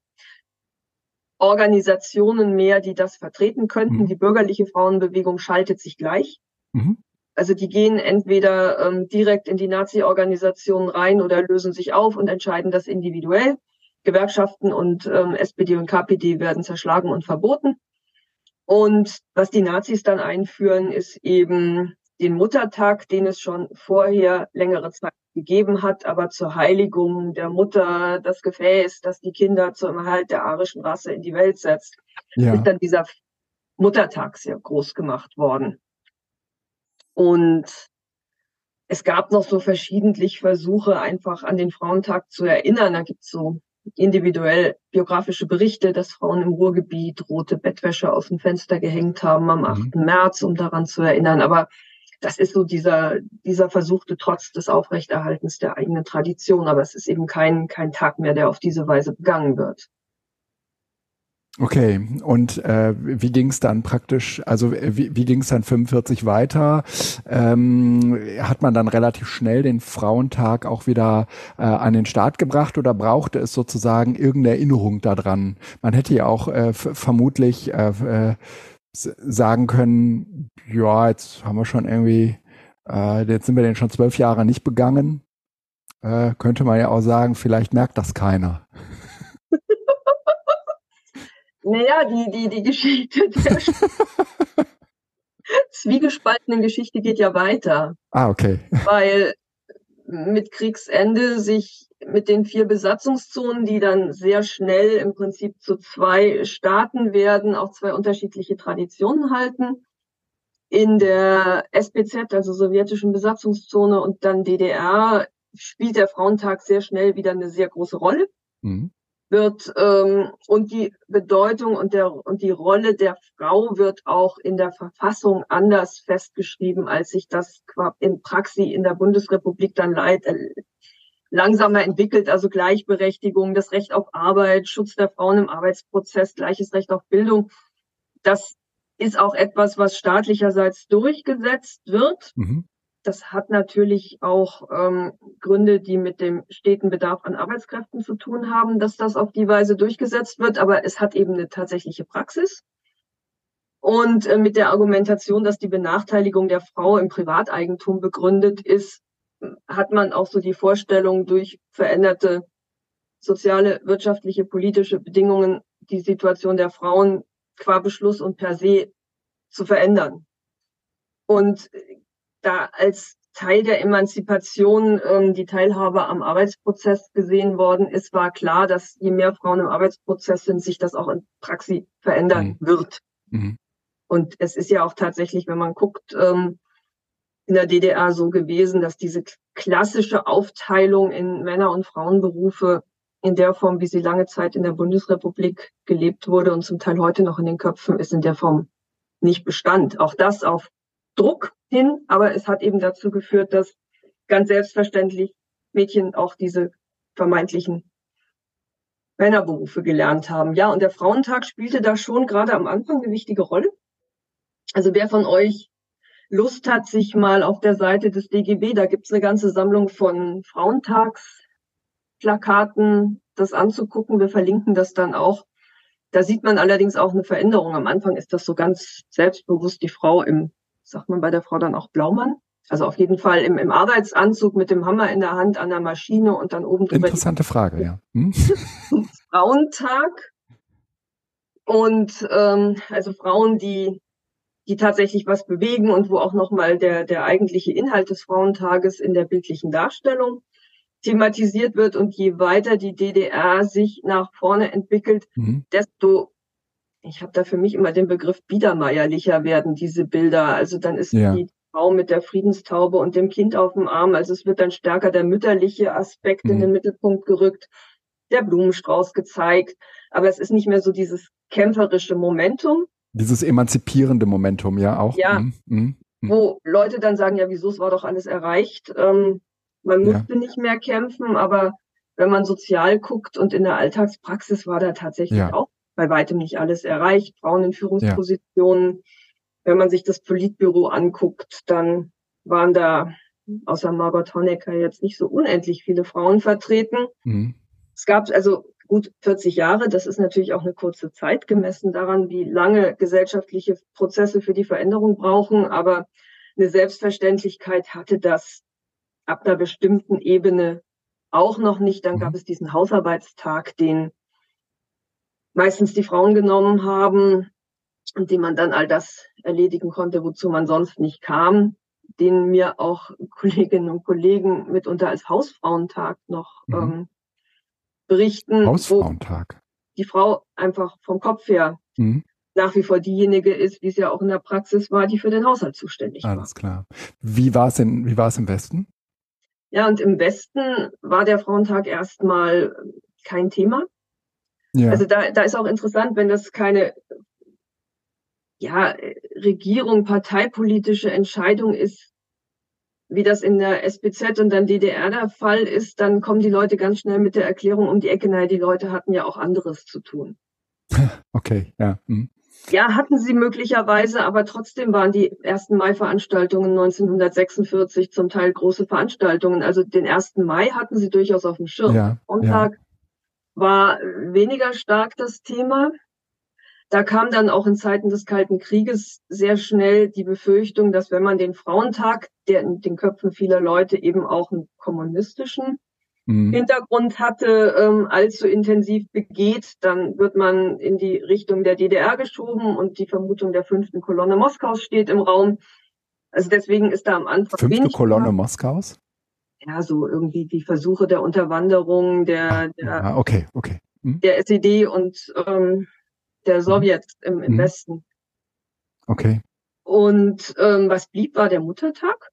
Speaker 2: Organisationen mehr, die das vertreten könnten. Mhm. Die bürgerliche Frauenbewegung schaltet sich gleich. Mhm. Also die gehen entweder ähm, direkt in die Nazi-Organisationen rein oder lösen sich auf und entscheiden das individuell. Gewerkschaften und ähm, SPD und KPD werden zerschlagen und verboten. Und was die Nazis dann einführen, ist eben den Muttertag, den es schon vorher längere Zeit gegeben hat, aber zur Heiligung der Mutter, das Gefäß, das die Kinder zum Erhalt der arischen Rasse in die Welt setzt, ja. ist dann dieser Muttertag sehr groß gemacht worden. Und es gab noch so verschiedentlich Versuche, einfach an den Frauentag zu erinnern. Da gibt's so individuell biografische Berichte, dass Frauen im Ruhrgebiet rote Bettwäsche aus dem Fenster gehängt haben am 8. Mhm. März, um daran zu erinnern. Aber das ist so dieser, dieser versuchte Trotz des Aufrechterhaltens der eigenen Tradition. Aber es ist eben kein, kein Tag mehr, der auf diese Weise begangen wird.
Speaker 1: Okay, und äh, wie ging es dann praktisch, also wie, wie ging es dann 45 weiter? Ähm, hat man dann relativ schnell den Frauentag auch wieder äh, an den Start gebracht oder brauchte es sozusagen irgendeine Erinnerung daran? Man hätte ja auch äh, vermutlich äh, äh, sagen können, ja, jetzt haben wir schon irgendwie, äh, jetzt sind wir den schon zwölf Jahre nicht begangen. Äh, könnte man ja auch sagen, vielleicht merkt das keiner.
Speaker 2: Naja, die, die, die Geschichte der zwiegespaltenen Geschichte geht ja weiter.
Speaker 1: Ah, okay.
Speaker 2: Weil mit Kriegsende sich mit den vier Besatzungszonen, die dann sehr schnell im Prinzip zu zwei Staaten werden, auch zwei unterschiedliche Traditionen halten. In der SBZ, also sowjetischen Besatzungszone und dann DDR, spielt der Frauentag sehr schnell wieder eine sehr große Rolle. Mhm. Wird ähm, und die Bedeutung und der und die Rolle der Frau wird auch in der Verfassung anders festgeschrieben, als sich das in Praxis in der Bundesrepublik dann leid, äh, langsamer entwickelt, also Gleichberechtigung, das Recht auf Arbeit, Schutz der Frauen im Arbeitsprozess, gleiches Recht auf Bildung. Das ist auch etwas, was staatlicherseits durchgesetzt wird. Mhm. Das hat natürlich auch ähm, Gründe, die mit dem steten Bedarf an Arbeitskräften zu tun haben, dass das auf die Weise durchgesetzt wird. Aber es hat eben eine tatsächliche Praxis. Und äh, mit der Argumentation, dass die Benachteiligung der Frau im Privateigentum begründet ist, hat man auch so die Vorstellung, durch veränderte soziale, wirtschaftliche, politische Bedingungen die Situation der Frauen qua Beschluss und per se zu verändern. Und da als Teil der Emanzipation ähm, die Teilhabe am Arbeitsprozess gesehen worden ist, war klar, dass je mehr Frauen im Arbeitsprozess sind, sich das auch in Praxis verändern mhm. wird. Mhm. Und es ist ja auch tatsächlich, wenn man guckt, ähm, in der DDR so gewesen, dass diese klassische Aufteilung in Männer- und Frauenberufe in der Form, wie sie lange Zeit in der Bundesrepublik gelebt wurde und zum Teil heute noch in den Köpfen ist, in der Form nicht bestand. Auch das auf Druck hin, aber es hat eben dazu geführt, dass ganz selbstverständlich Mädchen auch diese vermeintlichen Männerberufe gelernt haben. Ja, und der Frauentag spielte da schon gerade am Anfang eine wichtige Rolle. Also wer von euch Lust hat, sich mal auf der Seite des DGB, da gibt's eine ganze Sammlung von Frauentagsplakaten, das anzugucken. Wir verlinken das dann auch. Da sieht man allerdings auch eine Veränderung. Am Anfang ist das so ganz selbstbewusst die Frau im, sagt man bei der Frau dann auch Blaumann. Also auf jeden Fall im, im Arbeitsanzug mit dem Hammer in der Hand an der Maschine und dann oben
Speaker 1: drüber. Interessante Frage, ja. Hm?
Speaker 2: Frauentag. Und ähm, also Frauen, die die tatsächlich was bewegen und wo auch nochmal der, der eigentliche Inhalt des Frauentages in der bildlichen Darstellung thematisiert wird. Und je weiter die DDR sich nach vorne entwickelt, mhm. desto, ich habe da für mich immer den Begriff biedermeierlicher werden diese Bilder. Also dann ist ja. die Frau mit der Friedenstaube und dem Kind auf dem Arm. Also es wird dann stärker der mütterliche Aspekt mhm. in den Mittelpunkt gerückt, der Blumenstrauß gezeigt. Aber es ist nicht mehr so dieses kämpferische Momentum,
Speaker 1: dieses emanzipierende Momentum, ja auch.
Speaker 2: Ja, mm, mm, mm. wo Leute dann sagen, ja, wieso, es war doch alles erreicht. Ähm, man musste ja. nicht mehr kämpfen, aber wenn man sozial guckt und in der Alltagspraxis war da tatsächlich ja. auch bei weitem nicht alles erreicht. Frauen in Führungspositionen. Ja. Wenn man sich das Politbüro anguckt, dann waren da außer Margot Honecker jetzt nicht so unendlich viele Frauen vertreten. Mhm. Es gab also gut 40 Jahre. Das ist natürlich auch eine kurze Zeit gemessen daran, wie lange gesellschaftliche Prozesse für die Veränderung brauchen. Aber eine Selbstverständlichkeit hatte das ab einer bestimmten Ebene auch noch nicht. Dann gab mhm. es diesen Hausarbeitstag, den meistens die Frauen genommen haben und den man dann all das erledigen konnte, wozu man sonst nicht kam, den mir auch Kolleginnen und Kollegen mitunter als Hausfrauentag noch mhm. ähm, berichten,
Speaker 1: Hausfrauentag.
Speaker 2: die Frau einfach vom Kopf her mhm. nach wie vor diejenige ist, wie es ja auch in der Praxis war, die für den Haushalt zuständig
Speaker 1: Alles war. Alles klar. Wie war es in, wie war es im Westen?
Speaker 2: Ja, und im Westen war der Frauentag erstmal kein Thema. Ja. Also da, da ist auch interessant, wenn das keine ja, Regierung, parteipolitische Entscheidung ist, wie das in der SPZ und dann DDR der Fall ist, dann kommen die Leute ganz schnell mit der Erklärung um die Ecke, naja, die Leute hatten ja auch anderes zu tun.
Speaker 1: Okay, ja. Hm.
Speaker 2: Ja, hatten sie möglicherweise, aber trotzdem waren die ersten Mai-Veranstaltungen 1946 zum Teil große Veranstaltungen. Also den ersten Mai hatten sie durchaus auf dem Schirm. Ja, Sonntag ja. War weniger stark das Thema. Da kam dann auch in Zeiten des Kalten Krieges sehr schnell die Befürchtung, dass wenn man den Frauentag, der in den Köpfen vieler Leute eben auch einen kommunistischen mhm. Hintergrund hatte, ähm, allzu intensiv begeht, dann wird man in die Richtung der DDR geschoben und die Vermutung der fünften Kolonne Moskaus steht im Raum. Also deswegen ist da am Anfang
Speaker 1: Fünfte Kolonne Moskaus?
Speaker 2: Ja, so irgendwie die Versuche der Unterwanderung der, der,
Speaker 1: ah, okay, okay.
Speaker 2: Hm? der SED und ähm, der Sowjets im, im hm. Westen.
Speaker 1: Okay.
Speaker 2: Und ähm, was blieb, war der Muttertag.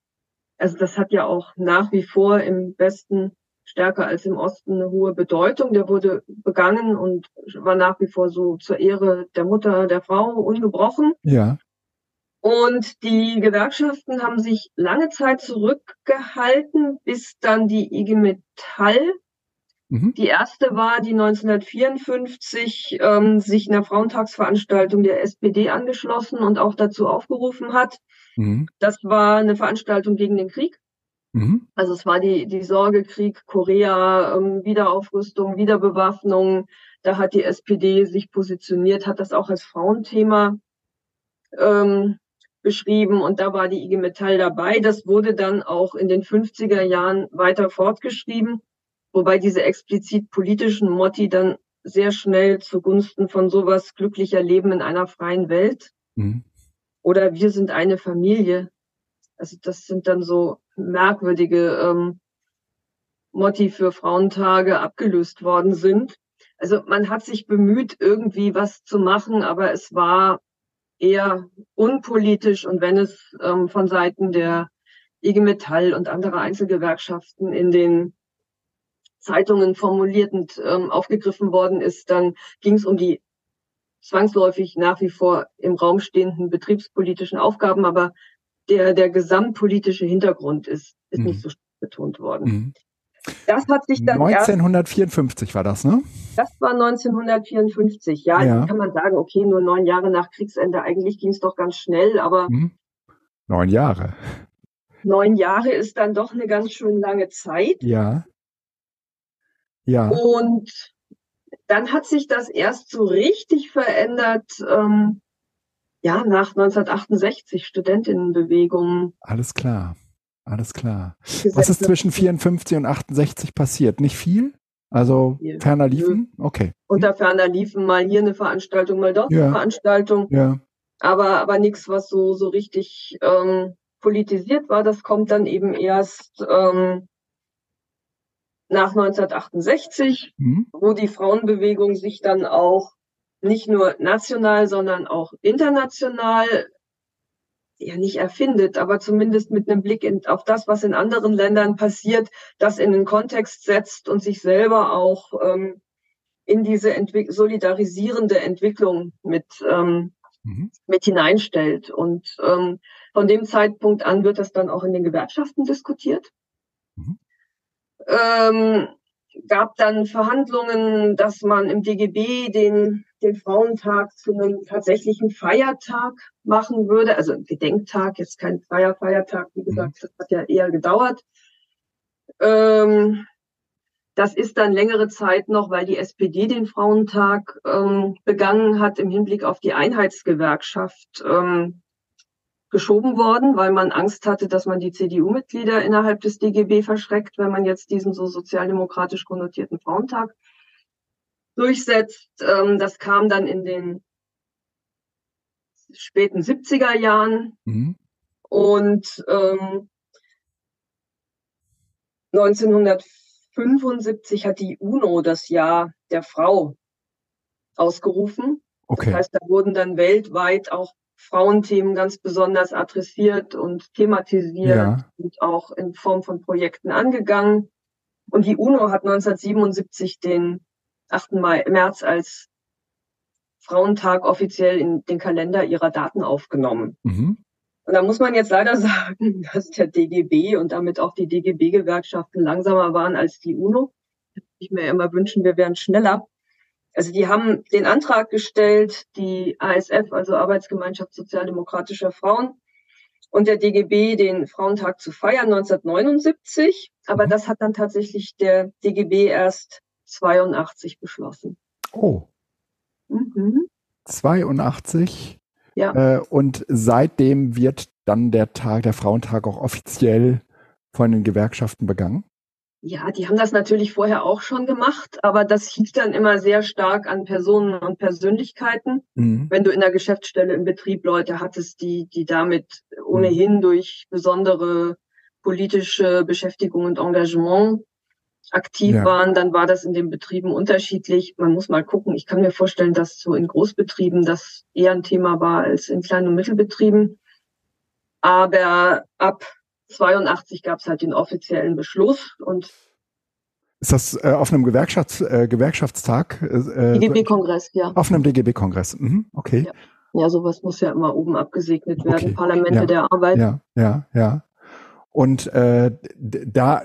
Speaker 2: Also das hat ja auch nach wie vor im Westen stärker als im Osten eine hohe Bedeutung. Der wurde begangen und war nach wie vor so zur Ehre der Mutter, der Frau ungebrochen.
Speaker 1: Ja.
Speaker 2: Und die Gewerkschaften haben sich lange Zeit zurückgehalten, bis dann die IG Metall Mhm. Die erste war, die 1954 ähm, sich einer Frauentagsveranstaltung der SPD angeschlossen und auch dazu aufgerufen hat. Mhm. Das war eine Veranstaltung gegen den Krieg. Mhm. Also es war die, die Sorge, Krieg, Korea, ähm, Wiederaufrüstung, Wiederbewaffnung. Da hat die SPD sich positioniert, hat das auch als Frauenthema ähm, beschrieben und da war die IG Metall dabei. Das wurde dann auch in den 50er Jahren weiter fortgeschrieben wobei diese explizit politischen Motti dann sehr schnell zugunsten von sowas glücklicher Leben in einer freien Welt mhm. oder wir sind eine Familie. Also das sind dann so merkwürdige ähm, Motti für Frauentage abgelöst worden sind. Also man hat sich bemüht, irgendwie was zu machen, aber es war eher unpolitisch und wenn es ähm, von Seiten der IG Metall und anderer Einzelgewerkschaften in den Zeitungen formuliert und ähm, aufgegriffen worden ist, dann ging es um die zwangsläufig nach wie vor im Raum stehenden betriebspolitischen Aufgaben, aber der, der gesamtpolitische Hintergrund ist, ist mhm. nicht so betont worden. Mhm.
Speaker 1: Das hat sich dann 1954 erst, war das, ne?
Speaker 2: Das war 1954. Ja, ja. kann man sagen, okay, nur neun Jahre nach Kriegsende. Eigentlich ging es doch ganz schnell, aber
Speaker 1: mhm. neun Jahre.
Speaker 2: Neun Jahre ist dann doch eine ganz schön lange Zeit.
Speaker 1: Ja. Ja.
Speaker 2: Und dann hat sich das erst so richtig verändert, ähm, ja, nach 1968, Studentinnenbewegung.
Speaker 1: Alles klar, alles klar. Was ist zwischen 54 und 68 passiert? Nicht viel? Also viel. ferner liefen? Okay.
Speaker 2: Unter ferner liefen mal hier eine Veranstaltung, mal dort ja. eine Veranstaltung.
Speaker 1: Ja.
Speaker 2: Aber, aber nichts, was so, so richtig ähm, politisiert war. Das kommt dann eben erst ähm, nach 1968, mhm. wo die Frauenbewegung sich dann auch nicht nur national, sondern auch international ja nicht erfindet, aber zumindest mit einem Blick in, auf das, was in anderen Ländern passiert, das in den Kontext setzt und sich selber auch ähm, in diese Entwick solidarisierende Entwicklung mit, ähm, mhm. mit hineinstellt. Und ähm, von dem Zeitpunkt an wird das dann auch in den Gewerkschaften diskutiert. Mhm ähm, gab dann Verhandlungen, dass man im DGB den, den Frauentag zu einem tatsächlichen Feiertag machen würde. Also Gedenktag, jetzt kein freier Feiertag, wie gesagt, das hat ja eher gedauert. Ähm, das ist dann längere Zeit noch, weil die SPD den Frauentag ähm, begangen hat im Hinblick auf die Einheitsgewerkschaft ähm, geschoben worden, weil man Angst hatte, dass man die CDU-Mitglieder innerhalb des DGB verschreckt, wenn man jetzt diesen so sozialdemokratisch konnotierten Frauentag durchsetzt. Ähm, das kam dann in den späten 70er Jahren. Mhm. Und ähm, 1975 hat die UNO das Jahr der Frau ausgerufen.
Speaker 1: Okay.
Speaker 2: Das heißt, da wurden dann weltweit auch Frauenthemen ganz besonders adressiert und thematisiert ja. und auch in Form von Projekten angegangen. Und die UNO hat 1977 den 8. Mai, März als Frauentag offiziell in den Kalender ihrer Daten aufgenommen. Mhm. Und da muss man jetzt leider sagen, dass der DGB und damit auch die DGB-Gewerkschaften langsamer waren als die UNO. Ich mir immer wünschen, wir wären schneller. Also die haben den Antrag gestellt, die ASF, also Arbeitsgemeinschaft Sozialdemokratischer Frauen, und der DGB den Frauentag zu feiern 1979. Aber mhm. das hat dann tatsächlich der DGB erst 82 beschlossen.
Speaker 1: Oh. Mhm. 82. Ja. Äh, und seitdem wird dann der Tag, der Frauentag auch offiziell von den Gewerkschaften begangen?
Speaker 2: Ja, die haben das natürlich vorher auch schon gemacht, aber das hieß dann immer sehr stark an Personen und Persönlichkeiten. Mhm. Wenn du in der Geschäftsstelle im Betrieb Leute hattest, die, die damit ohnehin mhm. durch besondere politische Beschäftigung und Engagement aktiv ja. waren, dann war das in den Betrieben unterschiedlich. Man muss mal gucken. Ich kann mir vorstellen, dass so in Großbetrieben das eher ein Thema war als in kleinen und Mittelbetrieben. Aber ab 82 gab es halt den offiziellen Beschluss und
Speaker 1: ist das äh, auf einem Gewerkschafts, äh, Gewerkschaftstag?
Speaker 2: Äh, DGB-Kongress, ja.
Speaker 1: Auf einem DGB-Kongress, mhm, okay.
Speaker 2: Ja. ja. sowas muss ja immer oben abgesegnet werden, okay. Parlamente ja. der Arbeit.
Speaker 1: Ja, ja, ja. Und äh, da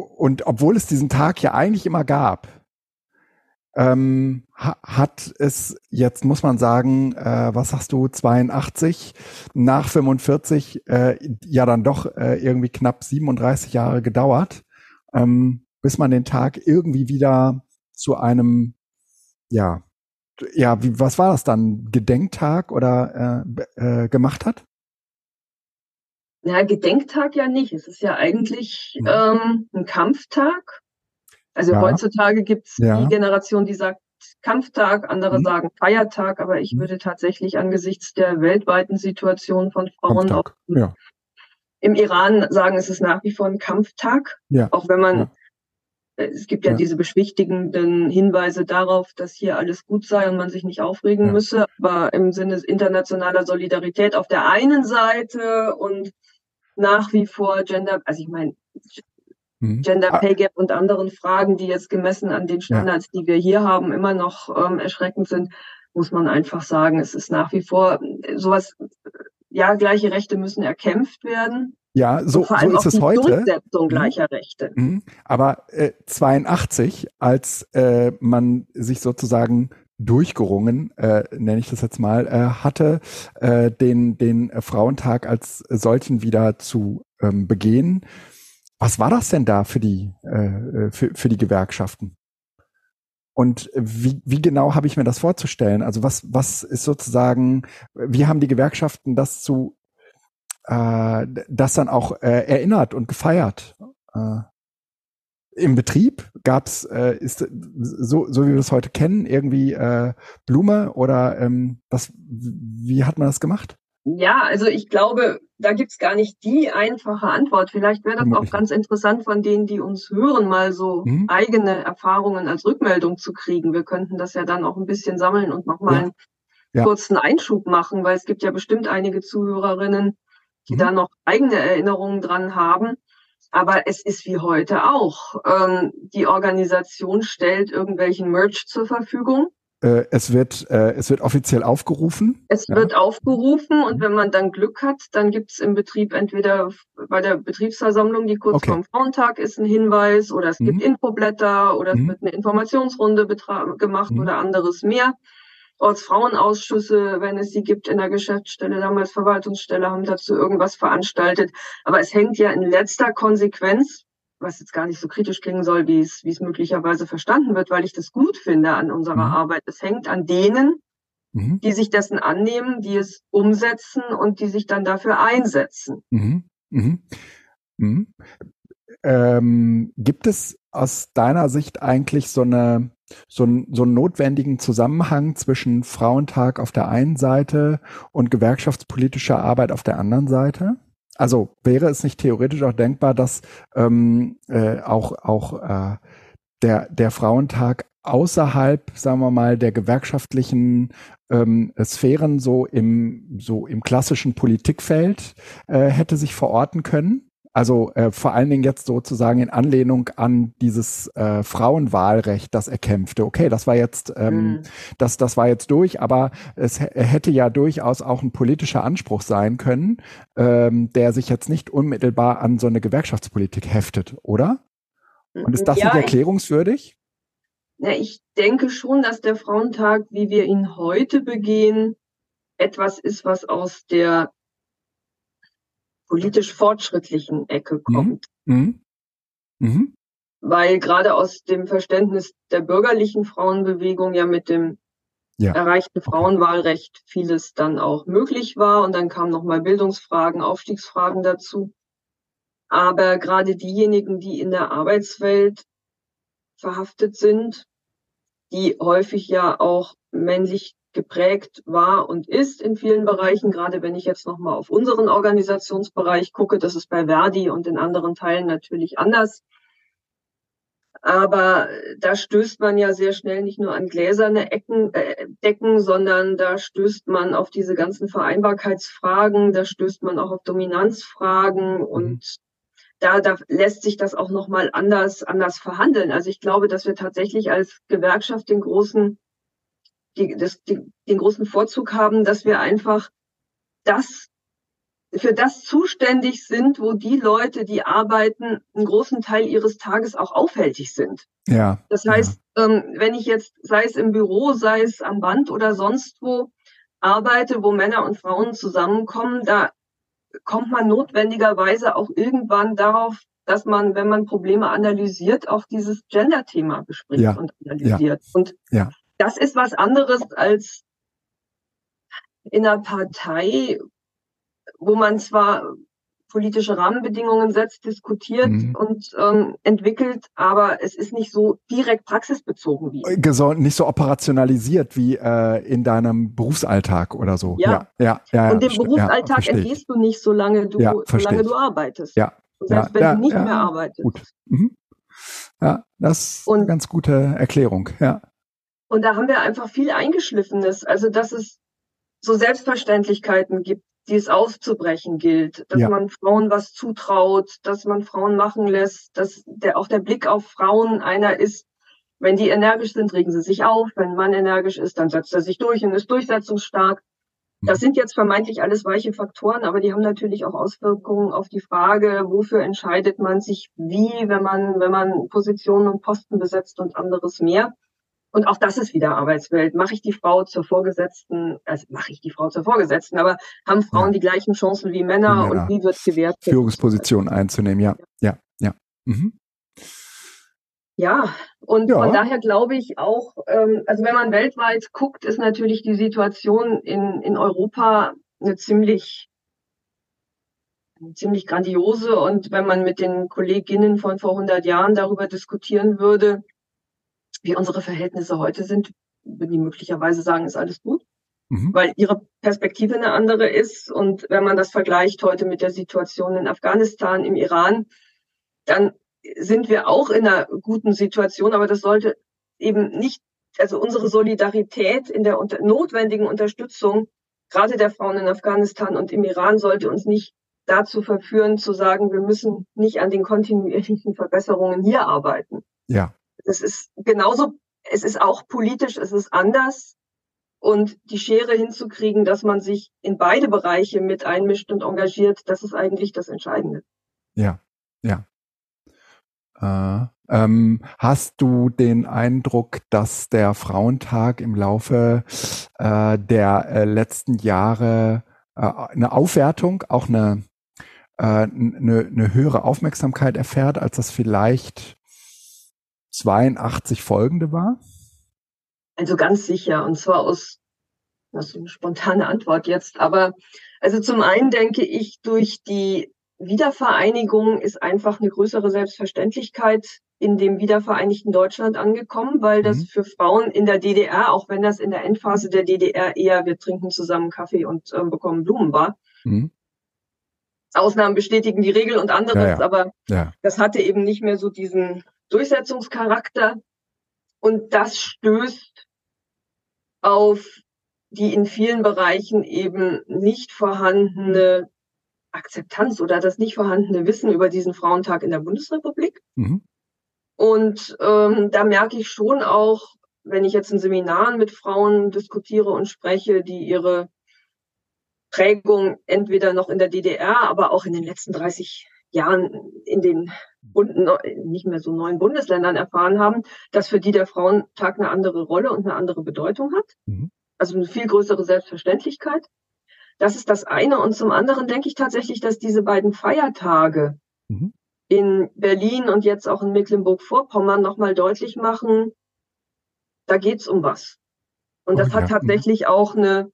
Speaker 1: und obwohl es diesen Tag ja eigentlich immer gab, ähm, hat es jetzt, muss man sagen, äh, was sagst du, 82 nach 45 äh, ja dann doch äh, irgendwie knapp 37 Jahre gedauert, ähm, bis man den Tag irgendwie wieder zu einem, ja, ja, wie, was war das dann, Gedenktag oder äh, äh, gemacht hat?
Speaker 2: Ja, Gedenktag ja nicht. Es ist ja eigentlich hm. ähm, ein Kampftag. Also ja. heutzutage gibt es ja. die Generation, die sagt Kampftag, andere mhm. sagen Feiertag, aber ich mhm. würde tatsächlich angesichts der weltweiten Situation von Frauen auch ja. im Iran sagen, es ist nach wie vor ein Kampftag. Ja. Auch wenn man, äh, es gibt ja, diese beschwichtigenden Hinweise darauf, dass hier alles gut sei und man sich nicht aufregen müsse, aber im Sinne internationaler Solidarität auf der einen Seite und nach wie vor Gender, also ich meine, mhm. Gender ah. Pay Gap und anderen Fragen, die jetzt gemessen an den Standards, ja. die wir hier haben, immer noch ähm, erschreckend sind, muss man einfach sagen, es ist nach wie vor sowas, ja, gleiche Rechte müssen erkämpft werden.
Speaker 1: Ja, so, vor allem so ist es heute.
Speaker 2: Durchsetzung mhm. gleicher Rechte.
Speaker 1: Mhm. Aber äh, 82, als äh, man sich sozusagen durchgerungen, äh, nenne ich das jetzt mal, äh, hatte, äh, den, den Frauentag als solchen wieder zu ähm, begehen. Was war das denn da für die, äh, für, für die Gewerkschaften? Und wie, wie genau habe ich mir das vorzustellen? Also was, was ist sozusagen, wie haben die Gewerkschaften das zu, äh, das dann auch äh, erinnert und gefeiert? Äh, im Betrieb gab es, äh, ist so, so wie wir es heute kennen, irgendwie äh, Blume oder ähm, was, wie hat man das gemacht?
Speaker 2: Ja, also ich glaube, da gibt's gar nicht die einfache Antwort. Vielleicht wäre das auch ganz interessant von denen, die uns hören, mal so mhm. eigene Erfahrungen als Rückmeldung zu kriegen. Wir könnten das ja dann auch ein bisschen sammeln und nochmal ja. einen ja. kurzen Einschub machen, weil es gibt ja bestimmt einige Zuhörerinnen, die mhm. da noch eigene Erinnerungen dran haben. Aber es ist wie heute auch. Ähm, die Organisation stellt irgendwelchen Merch zur Verfügung.
Speaker 1: Äh, es wird, äh, es wird offiziell aufgerufen.
Speaker 2: Es ja. wird aufgerufen und wenn man dann Glück hat, dann gibt es im Betrieb entweder bei der Betriebsversammlung, die kurz okay. vorm Frauentag ist, ein Hinweis oder es mhm. gibt Infoblätter oder mhm. es wird eine Informationsrunde gemacht mhm. oder anderes mehr. Ortsfrauenausschüsse, wenn es sie gibt in der Geschäftsstelle, damals Verwaltungsstelle, haben dazu irgendwas veranstaltet. Aber es hängt ja in letzter Konsequenz, was jetzt gar nicht so kritisch klingen soll, wie es, wie es möglicherweise verstanden wird, weil ich das gut finde an unserer mhm. Arbeit. Es hängt an denen, mhm. die sich dessen annehmen, die es umsetzen und die sich dann dafür einsetzen.
Speaker 1: Mhm. mhm. mhm. Ähm, gibt es aus deiner Sicht eigentlich so eine so, so einen notwendigen Zusammenhang zwischen Frauentag auf der einen Seite und gewerkschaftspolitischer Arbeit auf der anderen Seite? Also wäre es nicht theoretisch auch denkbar, dass ähm, äh, auch, auch äh, der, der Frauentag außerhalb, sagen wir mal, der gewerkschaftlichen ähm, Sphären so im, so im klassischen Politikfeld äh, hätte sich verorten können? Also äh, vor allen Dingen jetzt sozusagen in Anlehnung an dieses äh, Frauenwahlrecht, das er kämpfte. Okay, das war jetzt, ähm, mhm. das, das war jetzt durch, aber es hätte ja durchaus auch ein politischer Anspruch sein können, ähm, der sich jetzt nicht unmittelbar an so eine Gewerkschaftspolitik heftet, oder? Und ist das ja, nicht erklärungswürdig?
Speaker 2: Ich, ja, ich denke schon, dass der Frauentag, wie wir ihn heute begehen, etwas ist, was aus der politisch fortschrittlichen Ecke mhm. kommt. Mhm. Mhm. Weil gerade aus dem Verständnis der bürgerlichen Frauenbewegung ja mit dem ja. erreichten Frauenwahlrecht vieles dann auch möglich war. Und dann kamen nochmal Bildungsfragen, Aufstiegsfragen dazu. Aber gerade diejenigen, die in der Arbeitswelt verhaftet sind, die häufig ja auch männlich geprägt war und ist in vielen Bereichen. Gerade wenn ich jetzt nochmal auf unseren Organisationsbereich gucke, das ist bei Verdi und in anderen Teilen natürlich anders. Aber da stößt man ja sehr schnell nicht nur an gläserne Ecken, äh, Decken, sondern da stößt man auf diese ganzen Vereinbarkeitsfragen, da stößt man auch auf Dominanzfragen mhm. und da, da lässt sich das auch nochmal anders, anders verhandeln. Also ich glaube, dass wir tatsächlich als Gewerkschaft den großen, die, das, die, den großen Vorzug haben, dass wir einfach das für das zuständig sind, wo die Leute, die arbeiten, einen großen Teil ihres Tages auch aufhältig sind.
Speaker 1: Ja.
Speaker 2: Das heißt, ja. ähm, wenn ich jetzt, sei es im Büro, sei es am Band oder sonst wo, arbeite, wo Männer und Frauen zusammenkommen, da kommt man notwendigerweise auch irgendwann darauf, dass man, wenn man Probleme analysiert, auch dieses Gender-Thema bespricht ja. und analysiert. Ja. Und ja. Das ist was anderes als in einer Partei, wo man zwar politische Rahmenbedingungen setzt, diskutiert mhm. und ähm, entwickelt, aber es ist nicht so direkt praxisbezogen wie.
Speaker 1: Nicht so operationalisiert wie äh, in deinem Berufsalltag oder so.
Speaker 2: Ja, ja, ja. ja und dem Berufsalltag entgehst du nicht, solange du, solange du arbeitest.
Speaker 1: Ja.
Speaker 2: Und selbst wenn du nicht mehr arbeitest.
Speaker 1: Gut. Mhm. Ja, das ist und, eine ganz gute Erklärung, ja.
Speaker 2: Und da haben wir einfach viel Eingeschliffenes. Also, dass es so Selbstverständlichkeiten gibt, die es auszubrechen gilt, dass ja. man Frauen was zutraut, dass man Frauen machen lässt, dass der, auch der Blick auf Frauen einer ist, wenn die energisch sind, regen sie sich auf, wenn ein Mann energisch ist, dann setzt er sich durch und ist durchsetzungsstark. Das sind jetzt vermeintlich alles weiche Faktoren, aber die haben natürlich auch Auswirkungen auf die Frage, wofür entscheidet man sich wie, wenn man, wenn man Positionen und Posten besetzt und anderes mehr. Und auch das ist wieder Arbeitswelt. Mache ich die Frau zur Vorgesetzten, also mache ich die Frau zur Vorgesetzten, aber haben Frauen ja. die gleichen Chancen wie Männer, Männer, und wie wird gewährt?
Speaker 1: Führungspositionen einzunehmen, ja, ja, ja. Mhm.
Speaker 2: Ja, und ja. von daher glaube ich auch, ähm, also wenn man weltweit guckt, ist natürlich die Situation in, in Europa eine ziemlich, eine ziemlich grandiose. Und wenn man mit den Kolleginnen von vor 100 Jahren darüber diskutieren würde, wie unsere Verhältnisse heute sind, würden die möglicherweise sagen, ist alles gut. Mhm. Weil ihre Perspektive eine andere ist. Und wenn man das vergleicht heute mit der Situation in Afghanistan, im Iran, dann sind wir auch in einer guten Situation. Aber das sollte eben nicht, also unsere Solidarität in der unter notwendigen Unterstützung, gerade der Frauen in Afghanistan und im Iran, sollte uns nicht dazu verführen, zu sagen, wir müssen nicht an den kontinuierlichen Verbesserungen hier arbeiten.
Speaker 1: Ja
Speaker 2: es ist genauso, es ist auch politisch, es ist anders. Und die Schere hinzukriegen, dass man sich in beide Bereiche mit einmischt und engagiert, das ist eigentlich das Entscheidende.
Speaker 1: Ja, ja. Äh, ähm, hast du den Eindruck, dass der Frauentag im Laufe äh, der äh, letzten Jahre äh, eine Aufwertung, auch eine, eine, äh, eine höhere Aufmerksamkeit erfährt, als das vielleicht 82 folgende war?
Speaker 2: Also ganz sicher, und zwar aus, das ist eine spontane Antwort jetzt, aber also zum einen denke ich, durch die Wiedervereinigung ist einfach eine größere Selbstverständlichkeit in dem wiedervereinigten Deutschland angekommen, weil das mhm. für Frauen in der DDR, auch wenn das in der Endphase der DDR eher wir trinken zusammen Kaffee und äh, bekommen Blumen war. Mhm. Ausnahmen bestätigen die Regel und anderes, ja, ja. aber ja. das hatte eben nicht mehr so diesen Durchsetzungscharakter und das stößt auf die in vielen Bereichen eben nicht vorhandene Akzeptanz oder das nicht vorhandene Wissen über diesen Frauentag in der Bundesrepublik. Mhm. Und ähm, da merke ich schon auch, wenn ich jetzt in Seminaren mit Frauen diskutiere und spreche, die ihre Prägung entweder noch in der DDR, aber auch in den letzten 30 Jahren in den nicht mehr so neuen Bundesländern erfahren haben, dass für die der Frauentag eine andere Rolle und eine andere Bedeutung hat. Mhm. Also eine viel größere Selbstverständlichkeit. Das ist das eine. Und zum anderen denke ich tatsächlich, dass diese beiden Feiertage mhm. in Berlin und jetzt auch in Mecklenburg-Vorpommern nochmal deutlich machen, da geht's um was. Und das oh, hat ja. tatsächlich auch eine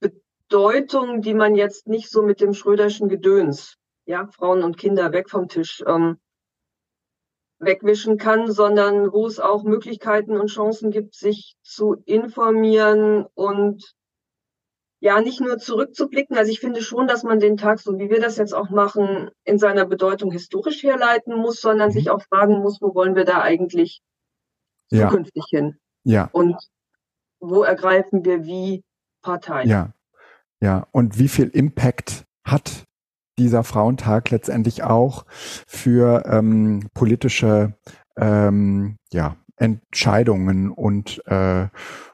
Speaker 2: Bedeutung, die man jetzt nicht so mit dem Schröderschen Gedöns ja, Frauen und Kinder weg vom Tisch, ähm, wegwischen kann, sondern wo es auch Möglichkeiten und Chancen gibt, sich zu informieren und ja, nicht nur zurückzublicken. Also ich finde schon, dass man den Tag, so wie wir das jetzt auch machen, in seiner Bedeutung historisch herleiten muss, sondern mhm. sich auch fragen muss, wo wollen wir da eigentlich ja. zukünftig hin?
Speaker 1: Ja.
Speaker 2: Und wo ergreifen wir wie Partei?
Speaker 1: Ja. Ja. Und wie viel Impact hat dieser Frauentag letztendlich auch für ähm, politische ähm, ja, Entscheidungen und äh,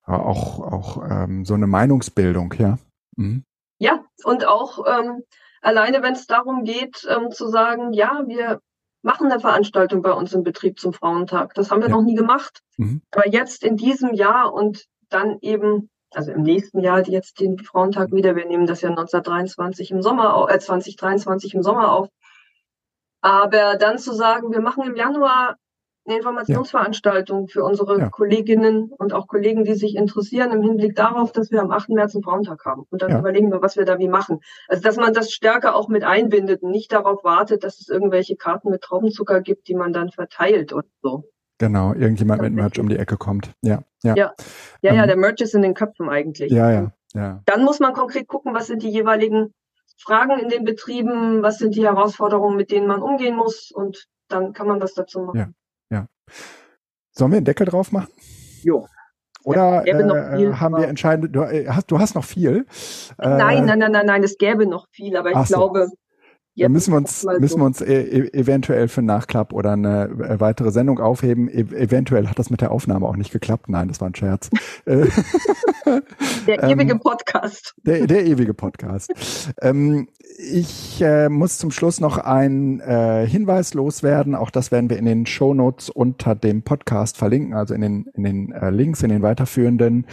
Speaker 1: auch, auch ähm, so eine Meinungsbildung, ja.
Speaker 2: Mhm. Ja, und auch ähm, alleine, wenn es darum geht, ähm, zu sagen, ja, wir machen eine Veranstaltung bei uns im Betrieb zum Frauentag. Das haben wir ja. noch nie gemacht. Mhm. Aber jetzt in diesem Jahr und dann eben also im nächsten Jahr jetzt den Frauentag wieder. Wir nehmen das ja 1923 im Sommer, äh, 2023 im Sommer auf. Aber dann zu sagen, wir machen im Januar eine Informationsveranstaltung ja. für unsere ja. Kolleginnen und auch Kollegen, die sich interessieren, im Hinblick darauf, dass wir am 8. März einen Frauentag haben. Und dann ja. überlegen wir, was wir da wie machen. Also, dass man das stärker auch mit einbindet und nicht darauf wartet, dass es irgendwelche Karten mit Traubenzucker gibt, die man dann verteilt und so.
Speaker 1: Genau, irgendjemand mit Merch um die Ecke kommt. Ja,
Speaker 2: ja. Ja, ja, ähm, ja der Merch ist in den Köpfen eigentlich.
Speaker 1: Ja, ja, ja.
Speaker 2: Dann muss man konkret gucken, was sind die jeweiligen Fragen in den Betrieben, was sind die Herausforderungen, mit denen man umgehen muss und dann kann man was dazu machen.
Speaker 1: Ja, ja. Sollen wir einen Deckel drauf machen?
Speaker 2: Jo.
Speaker 1: Oder äh, haben wir entscheidend, du äh, hast, du hast noch viel?
Speaker 2: Nein, äh, nein, nein, nein, nein, es gäbe noch viel, aber ich glaube,
Speaker 1: da müssen wir uns, müssen wir uns e e eventuell für einen Nachklapp oder eine äh, weitere Sendung aufheben. E eventuell hat das mit der Aufnahme auch nicht geklappt. Nein, das war ein Scherz.
Speaker 2: der ewige ähm, Podcast.
Speaker 1: Der, der ewige Podcast. ähm, ich äh, muss zum Schluss noch einen äh, Hinweis loswerden. Auch das werden wir in den Shownotes unter dem Podcast verlinken, also in den, in den äh, Links, in den weiterführenden.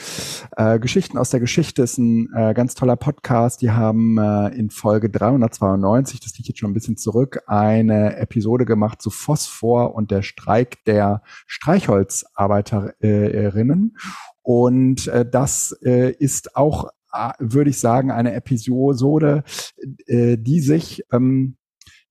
Speaker 1: Äh, Geschichten aus der Geschichte ist ein äh, ganz toller Podcast. Die haben äh, in Folge 392, das liegt jetzt schon ein bisschen zurück, eine Episode gemacht zu Phosphor und der Streik der Streichholzarbeiterinnen. Und äh, das äh, ist auch würde ich sagen, eine Episode, äh, die sich ähm,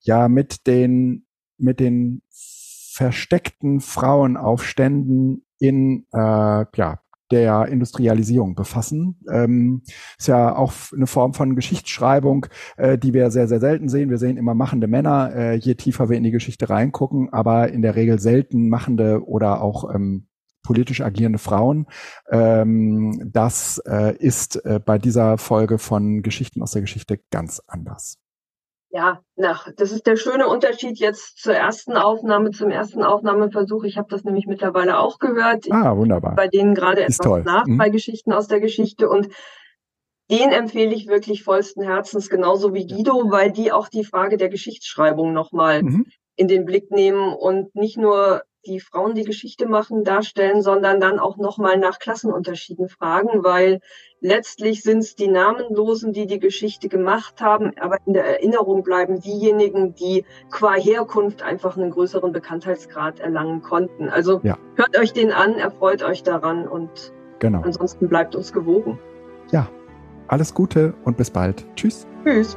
Speaker 1: ja mit den mit den versteckten Frauenaufständen in äh, ja der Industrialisierung befassen. Ähm, ist ja auch eine Form von Geschichtsschreibung, äh, die wir sehr, sehr selten sehen. Wir sehen immer machende Männer, äh, je tiefer wir in die Geschichte reingucken, aber in der Regel selten machende oder auch ähm, politisch agierende Frauen. Ähm, das äh, ist äh, bei dieser Folge von Geschichten aus der Geschichte ganz anders.
Speaker 2: Ja, na, das ist der schöne Unterschied jetzt zur ersten Aufnahme, zum ersten Aufnahmeversuch. Ich habe das nämlich mittlerweile auch gehört.
Speaker 1: Ah, wunderbar.
Speaker 2: Bei denen gerade etwas toll. nach mhm. bei Geschichten aus der Geschichte und den empfehle ich wirklich vollsten Herzens, genauso wie Guido, weil die auch die Frage der Geschichtsschreibung nochmal mhm. in den Blick nehmen und nicht nur die Frauen, die Geschichte machen, darstellen, sondern dann auch nochmal nach Klassenunterschieden fragen, weil letztlich sind es die Namenlosen, die die Geschichte gemacht haben, aber in der Erinnerung bleiben diejenigen, die qua Herkunft einfach einen größeren Bekanntheitsgrad erlangen konnten. Also ja. hört euch den an, erfreut euch daran und genau. ansonsten bleibt uns gewogen.
Speaker 1: Ja, alles Gute und bis bald. Tschüss.
Speaker 2: Tschüss.